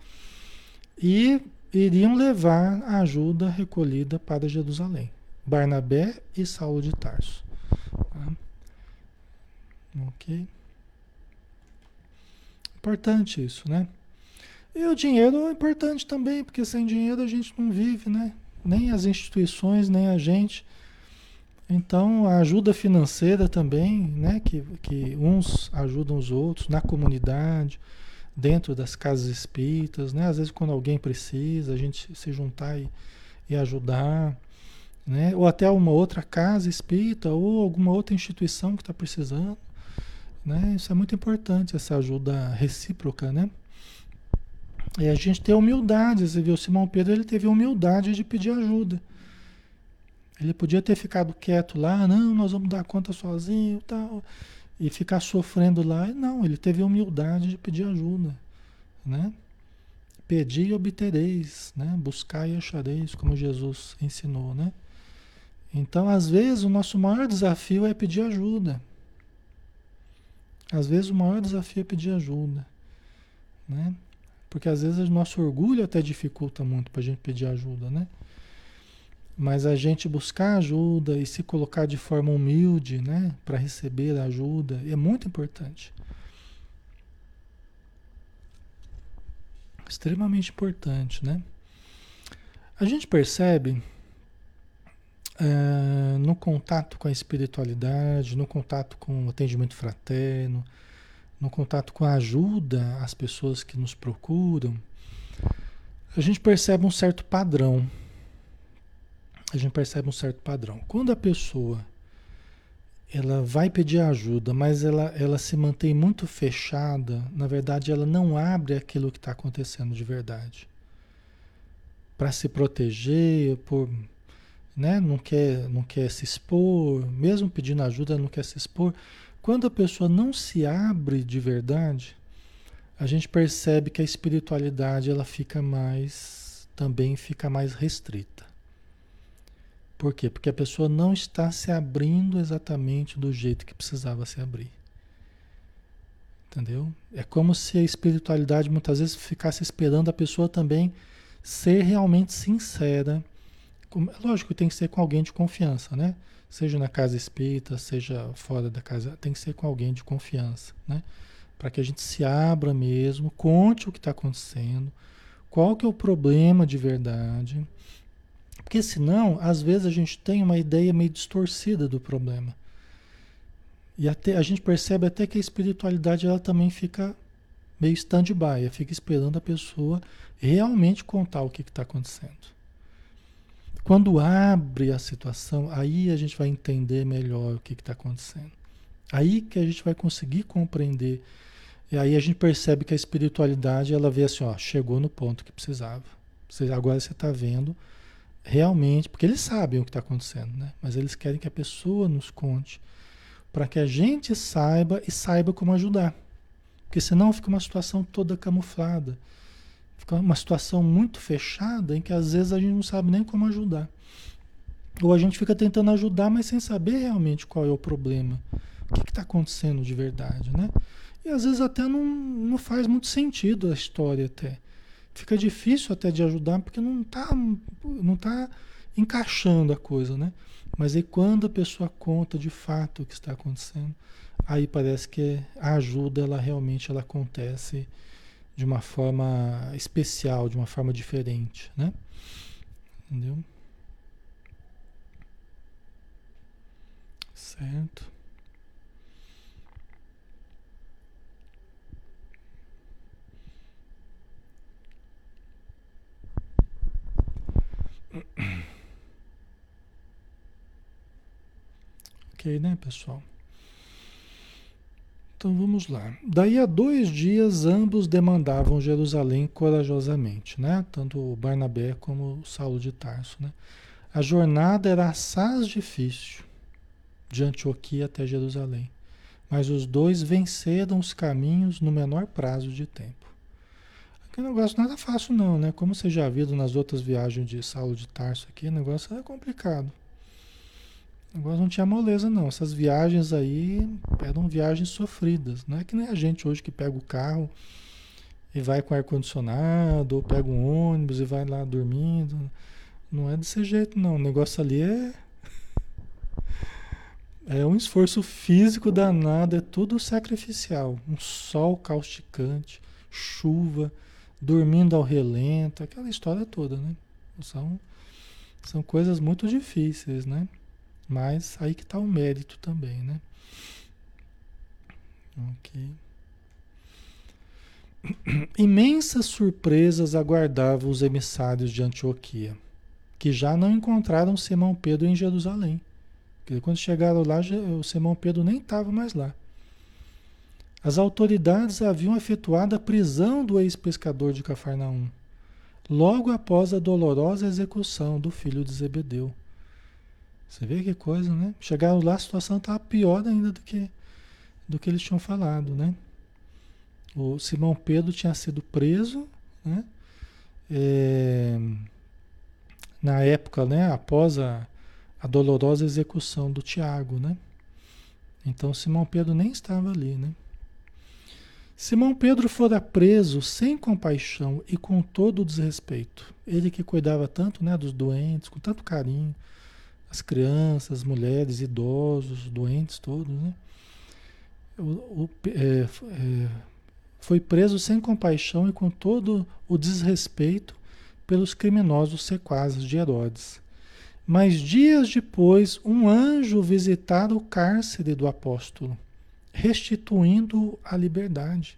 e iriam levar a ajuda recolhida para Jerusalém. Barnabé e Saulo de Tarso. Tá? Ok? Importante isso, né? E o dinheiro é importante também, porque sem dinheiro a gente não vive, né? Nem as instituições, nem a gente. Então, a ajuda financeira também, né? Que, que uns ajudam os outros na comunidade dentro das casas espíritas, né? Às vezes quando alguém precisa, a gente se juntar e, e ajudar, né? Ou até uma outra casa espírita ou alguma outra instituição que está precisando, né? Isso é muito importante, essa ajuda recíproca, né? E a gente ter humildade, você viu, o Simão Pedro ele teve humildade de pedir ajuda. Ele podia ter ficado quieto lá, não, nós vamos dar conta sozinho, tal e ficar sofrendo lá. Não, ele teve a humildade de pedir ajuda, né? Pedi e obtereis, né? Buscar e achareis, como Jesus ensinou, né? Então, às vezes, o nosso maior desafio é pedir ajuda. Às vezes, o maior desafio é pedir ajuda, né? Porque às vezes o nosso orgulho até dificulta muito para a gente pedir ajuda, né? Mas a gente buscar ajuda e se colocar de forma humilde, né, para receber ajuda, é muito importante. Extremamente importante, né? A gente percebe é, no contato com a espiritualidade, no contato com o atendimento fraterno, no contato com a ajuda às pessoas que nos procuram, a gente percebe um certo padrão a gente percebe um certo padrão. Quando a pessoa ela vai pedir ajuda, mas ela, ela se mantém muito fechada, na verdade ela não abre aquilo que está acontecendo de verdade. Para se proteger, por, né, não, quer, não quer se expor, mesmo pedindo ajuda, não quer se expor. Quando a pessoa não se abre de verdade, a gente percebe que a espiritualidade ela fica mais, também fica mais restrita. Por quê? Porque a pessoa não está se abrindo exatamente do jeito que precisava se abrir. Entendeu? É como se a espiritualidade muitas vezes ficasse esperando a pessoa também ser realmente sincera. Lógico que tem que ser com alguém de confiança, né? Seja na casa espírita, seja fora da casa, tem que ser com alguém de confiança, né? Para que a gente se abra mesmo, conte o que está acontecendo, qual que é o problema de verdade, porque senão, às vezes a gente tem uma ideia meio distorcida do problema. E até a gente percebe até que a espiritualidade ela também fica meio stand-by, fica esperando a pessoa realmente contar o que está acontecendo. Quando abre a situação, aí a gente vai entender melhor o que está acontecendo. Aí que a gente vai conseguir compreender. E aí a gente percebe que a espiritualidade ela vê assim, ó, chegou no ponto que precisava. Agora você está vendo realmente, porque eles sabem o que está acontecendo, né? Mas eles querem que a pessoa nos conte, para que a gente saiba e saiba como ajudar. Porque senão fica uma situação toda camuflada. Fica uma situação muito fechada em que às vezes a gente não sabe nem como ajudar. Ou a gente fica tentando ajudar, mas sem saber realmente qual é o problema. O que está acontecendo de verdade, né? E às vezes até não, não faz muito sentido a história até. Fica difícil até de ajudar porque não está não tá encaixando a coisa, né? Mas aí quando a pessoa conta de fato o que está acontecendo, aí parece que a ajuda ela realmente ela acontece de uma forma especial, de uma forma diferente, né? Entendeu? Certo. [coughs] Ok, né, pessoal? Então vamos lá. Daí a dois dias ambos demandavam Jerusalém corajosamente, né? Tanto o Barnabé como o Saulo de Tarso, né? A jornada era assaz difícil de Antioquia até Jerusalém, mas os dois venceram os caminhos no menor prazo de tempo. Aquele negócio nada fácil não, né? Como você já viu nas outras viagens de Saulo de Tarso aqui, o negócio é complicado. Agora não tinha moleza, não. Essas viagens aí eram viagens sofridas. Não é que nem a gente hoje que pega o carro e vai com ar-condicionado, ou pega um ônibus e vai lá dormindo. Não é desse jeito, não. O negócio ali é. [laughs] É um esforço físico danado, é tudo sacrificial. Um sol causticante, chuva, dormindo ao relento, aquela história toda, né? São, são coisas muito difíceis, né? Mas aí que está o mérito também, né? Ok. [clears throat] Imensas surpresas aguardavam os emissários de Antioquia, que já não encontraram Simão Pedro em Jerusalém. Porque quando chegaram lá, o Simão Pedro nem estava mais lá. As autoridades haviam efetuado a prisão do ex-pescador de Cafarnaum, logo após a dolorosa execução do filho de Zebedeu. Você vê que coisa, né? Chegaram lá, a situação estava pior ainda do que, do que eles tinham falado, né? O Simão Pedro tinha sido preso, né? É, na época, né? Após a, a dolorosa execução do Tiago, né? Então Simão Pedro nem estava ali, né? Simão Pedro fora preso sem compaixão e com todo o desrespeito. Ele que cuidava tanto né, dos doentes, com tanto carinho, as crianças, as mulheres, idosos, doentes, todos, né? O, o, é, é, foi preso sem compaixão e com todo o desrespeito pelos criminosos sequazes de Herodes. Mas dias depois, um anjo visitara o cárcere do apóstolo, restituindo a liberdade.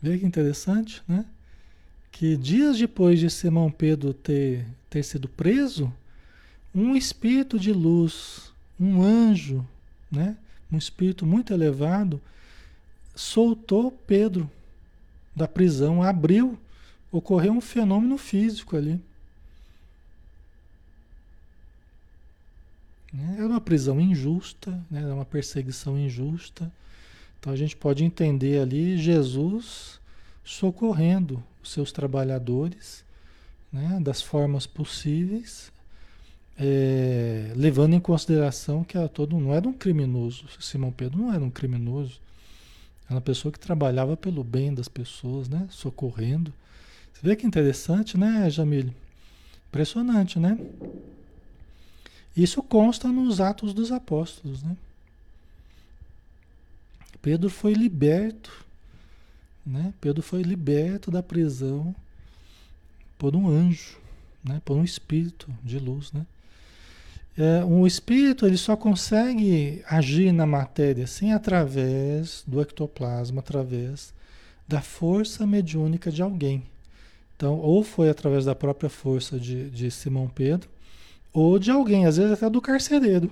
Vê que interessante, né? Que dias depois de Simão Pedro ter ter sido preso, um espírito de luz, um anjo, né? um espírito muito elevado, soltou Pedro da prisão, abriu, ocorreu um fenômeno físico ali. Né? Era uma prisão injusta, né? era uma perseguição injusta. Então a gente pode entender ali Jesus socorrendo os seus trabalhadores né, das formas possíveis, é, levando em consideração que era todo, não era um criminoso. Simão Pedro não era um criminoso. Era uma pessoa que trabalhava pelo bem das pessoas, né, socorrendo. Você vê que interessante, né, Jamílio? Impressionante, né? Isso consta nos Atos dos Apóstolos, né? Pedro foi liberto, né? Pedro foi liberto da prisão por um anjo, né? por um espírito de luz. Né? É, um espírito ele só consegue agir na matéria assim através do ectoplasma, através da força mediúnica de alguém. Então, ou foi através da própria força de, de Simão Pedro, ou de alguém, às vezes até do carcereiro,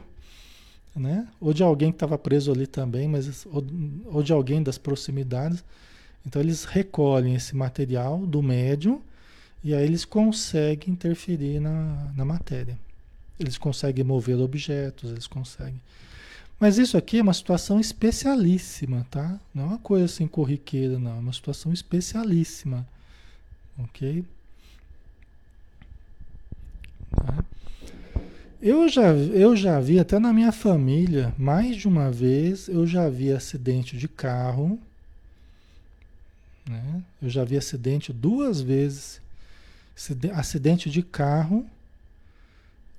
né? ou de alguém que estava preso ali também, mas ou, ou de alguém das proximidades. Então, eles recolhem esse material do médium e aí eles conseguem interferir na, na matéria. Eles conseguem mover objetos, eles conseguem. Mas isso aqui é uma situação especialíssima, tá? Não é uma coisa assim corriqueira, não. É uma situação especialíssima. Ok? Eu já, eu já vi, até na minha família, mais de uma vez, eu já vi acidente de carro. Né? Eu já vi acidente duas vezes. Acidente de carro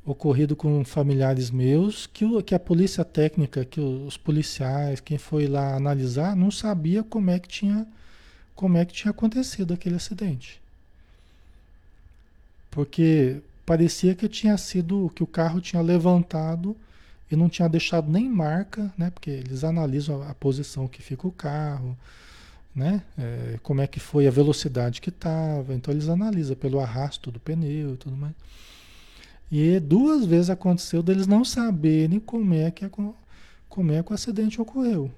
ocorrido com familiares meus, que, o, que a polícia técnica, que os policiais, quem foi lá analisar, não sabia como é que tinha, como é que tinha acontecido aquele acidente. Porque parecia que tinha sido que o carro tinha levantado e não tinha deixado nem marca, né? Porque eles analisam a, a posição que fica o carro, né? É, como é que foi a velocidade que estava. Então eles analisam pelo arrasto do pneu e tudo mais. E duas vezes aconteceu deles não saberem como é que, como é que o acidente ocorreu.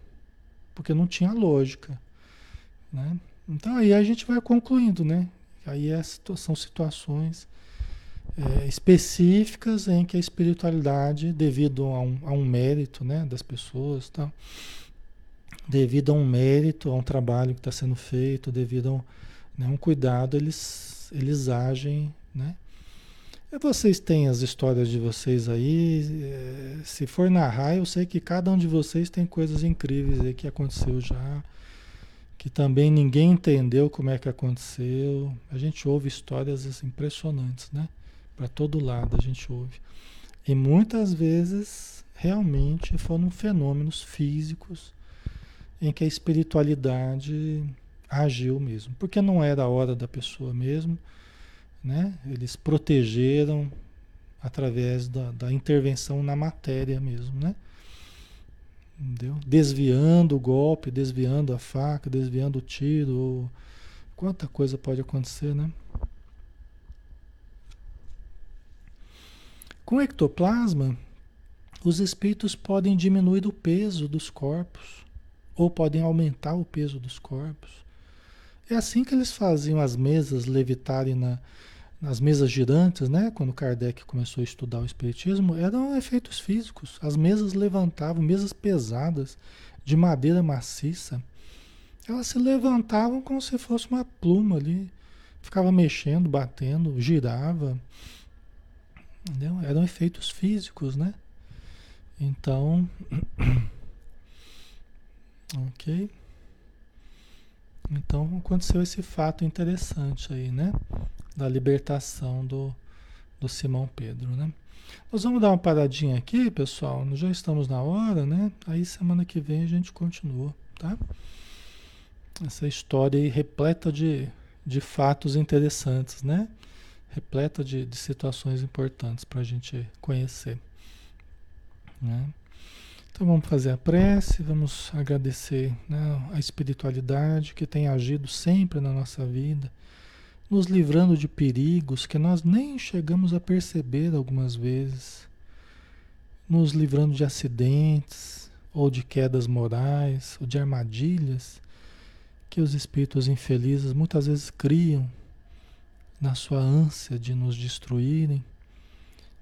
Porque não tinha lógica. Né? Então aí a gente vai concluindo, né? Aí é, são situações é, específicas em que a espiritualidade, devido a um, a um mérito né, das pessoas, tá? devido a um mérito, a um trabalho que está sendo feito, devido a um, né, um cuidado, eles, eles agem, né? Vocês têm as histórias de vocês aí. É, se for narrar, eu sei que cada um de vocês tem coisas incríveis aí que aconteceu já. Que também ninguém entendeu como é que aconteceu. A gente ouve histórias impressionantes, né? Para todo lado a gente ouve. E muitas vezes realmente foram fenômenos físicos em que a espiritualidade agiu mesmo. Porque não era a hora da pessoa mesmo né? Eles protegeram através da, da intervenção na matéria mesmo, né? Entendeu? Desviando o golpe, desviando a faca, desviando o tiro. Quanta coisa pode acontecer, né? Com ectoplasma, os espíritos podem diminuir o peso dos corpos ou podem aumentar o peso dos corpos. É assim que eles faziam as mesas levitarem na, nas mesas girantes, né? Quando Kardec começou a estudar o espiritismo, eram efeitos físicos. As mesas levantavam, mesas pesadas, de madeira maciça. Elas se levantavam como se fosse uma pluma ali. Ficava mexendo, batendo, girava. Entendeu? Eram efeitos físicos, né? Então, [clears throat] ok. Então aconteceu esse fato interessante aí, né? Da libertação do, do Simão Pedro, né? Nós vamos dar uma paradinha aqui, pessoal. Nós já estamos na hora, né? Aí semana que vem a gente continua, tá? Essa história aí repleta de, de fatos interessantes, né? Repleta de, de situações importantes para a gente conhecer, né? Então vamos fazer a prece, vamos agradecer né, a espiritualidade que tem agido sempre na nossa vida, nos livrando de perigos que nós nem chegamos a perceber algumas vezes, nos livrando de acidentes ou de quedas morais ou de armadilhas que os espíritos infelizes muitas vezes criam na sua ânsia de nos destruírem.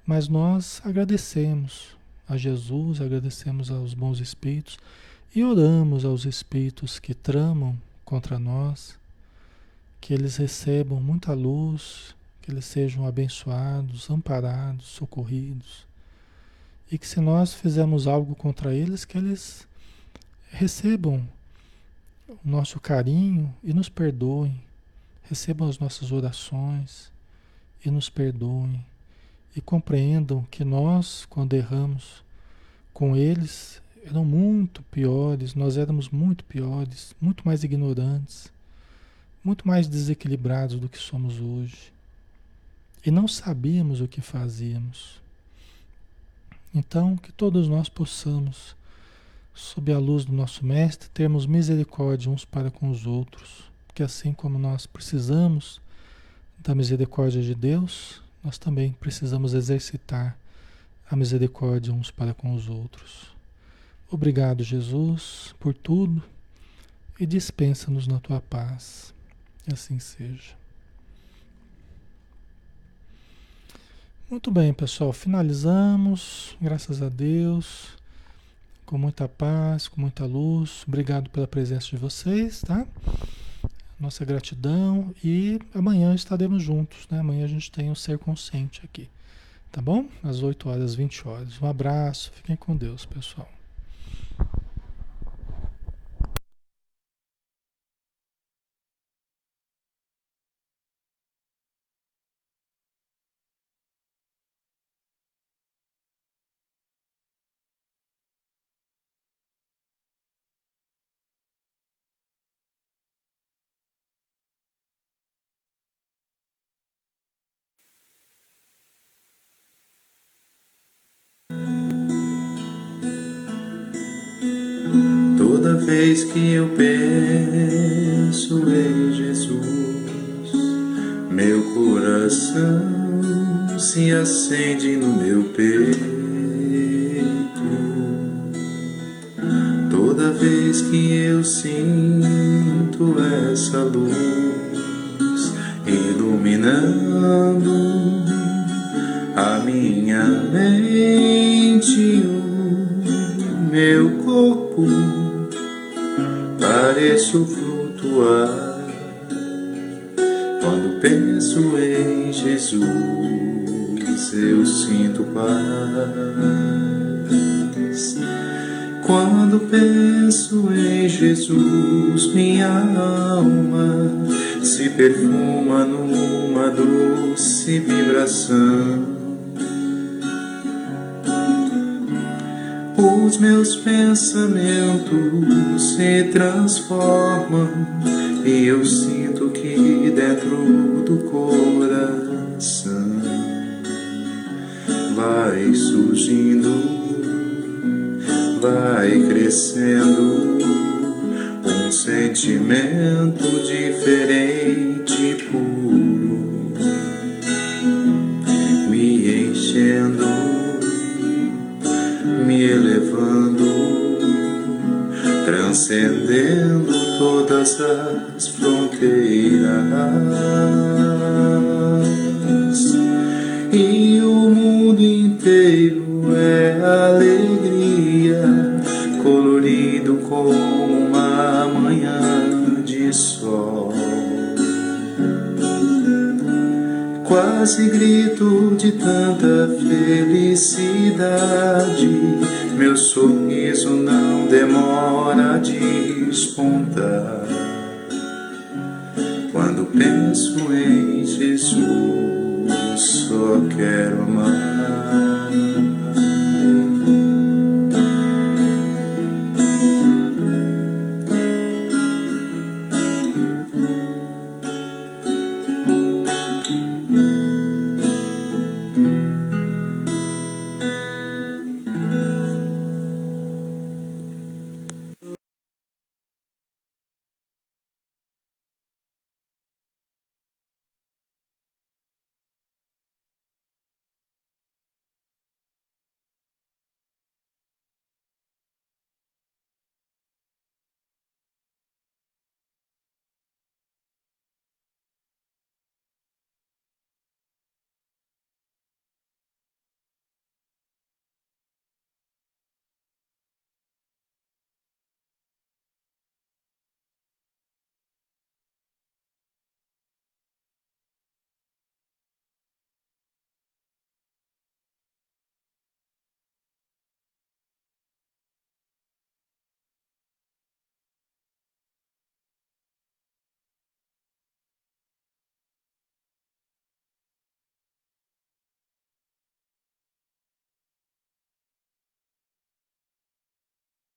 Mas nós agradecemos a Jesus, agradecemos aos bons espíritos e oramos aos espíritos que tramam contra nós, que eles recebam muita luz, que eles sejam abençoados, amparados, socorridos. E que se nós fizermos algo contra eles, que eles recebam o nosso carinho e nos perdoem, recebam as nossas orações e nos perdoem e compreendam que nós, quando erramos com eles, eram muito piores, nós éramos muito piores, muito mais ignorantes, muito mais desequilibrados do que somos hoje. E não sabíamos o que fazíamos. Então, que todos nós possamos, sob a luz do nosso Mestre, termos misericórdia uns para com os outros, porque assim como nós precisamos da misericórdia de Deus, nós também precisamos exercitar a misericórdia uns para com os outros. Obrigado, Jesus, por tudo e dispensa-nos na tua paz. assim seja. Muito bem, pessoal, finalizamos. Graças a Deus. Com muita paz, com muita luz. Obrigado pela presença de vocês, tá? Nossa gratidão e amanhã estaremos juntos, né? Amanhã a gente tem o Ser Consciente aqui, Tá bom? Às 8 horas, 20 horas. Um abraço, fiquem com Deus, pessoal. Acende no meu peito. Toda vez que eu sinto essa luz iluminando a minha mente, o meu corpo pareço flutuar quando penso em Jesus. Eu sinto paz. Quando penso em Jesus, minha alma se perfuma numa doce vibração. os meus pensamentos se transformam e eu sinto que dentro do coração vai surgindo, vai crescendo um sentimento diferente e puro, me enchendo me elevando, transcendendo todas as fronteiras. Quase grito de tanta felicidade. Meu sorriso não demora a despontar. Quando penso em Jesus, só quero amar.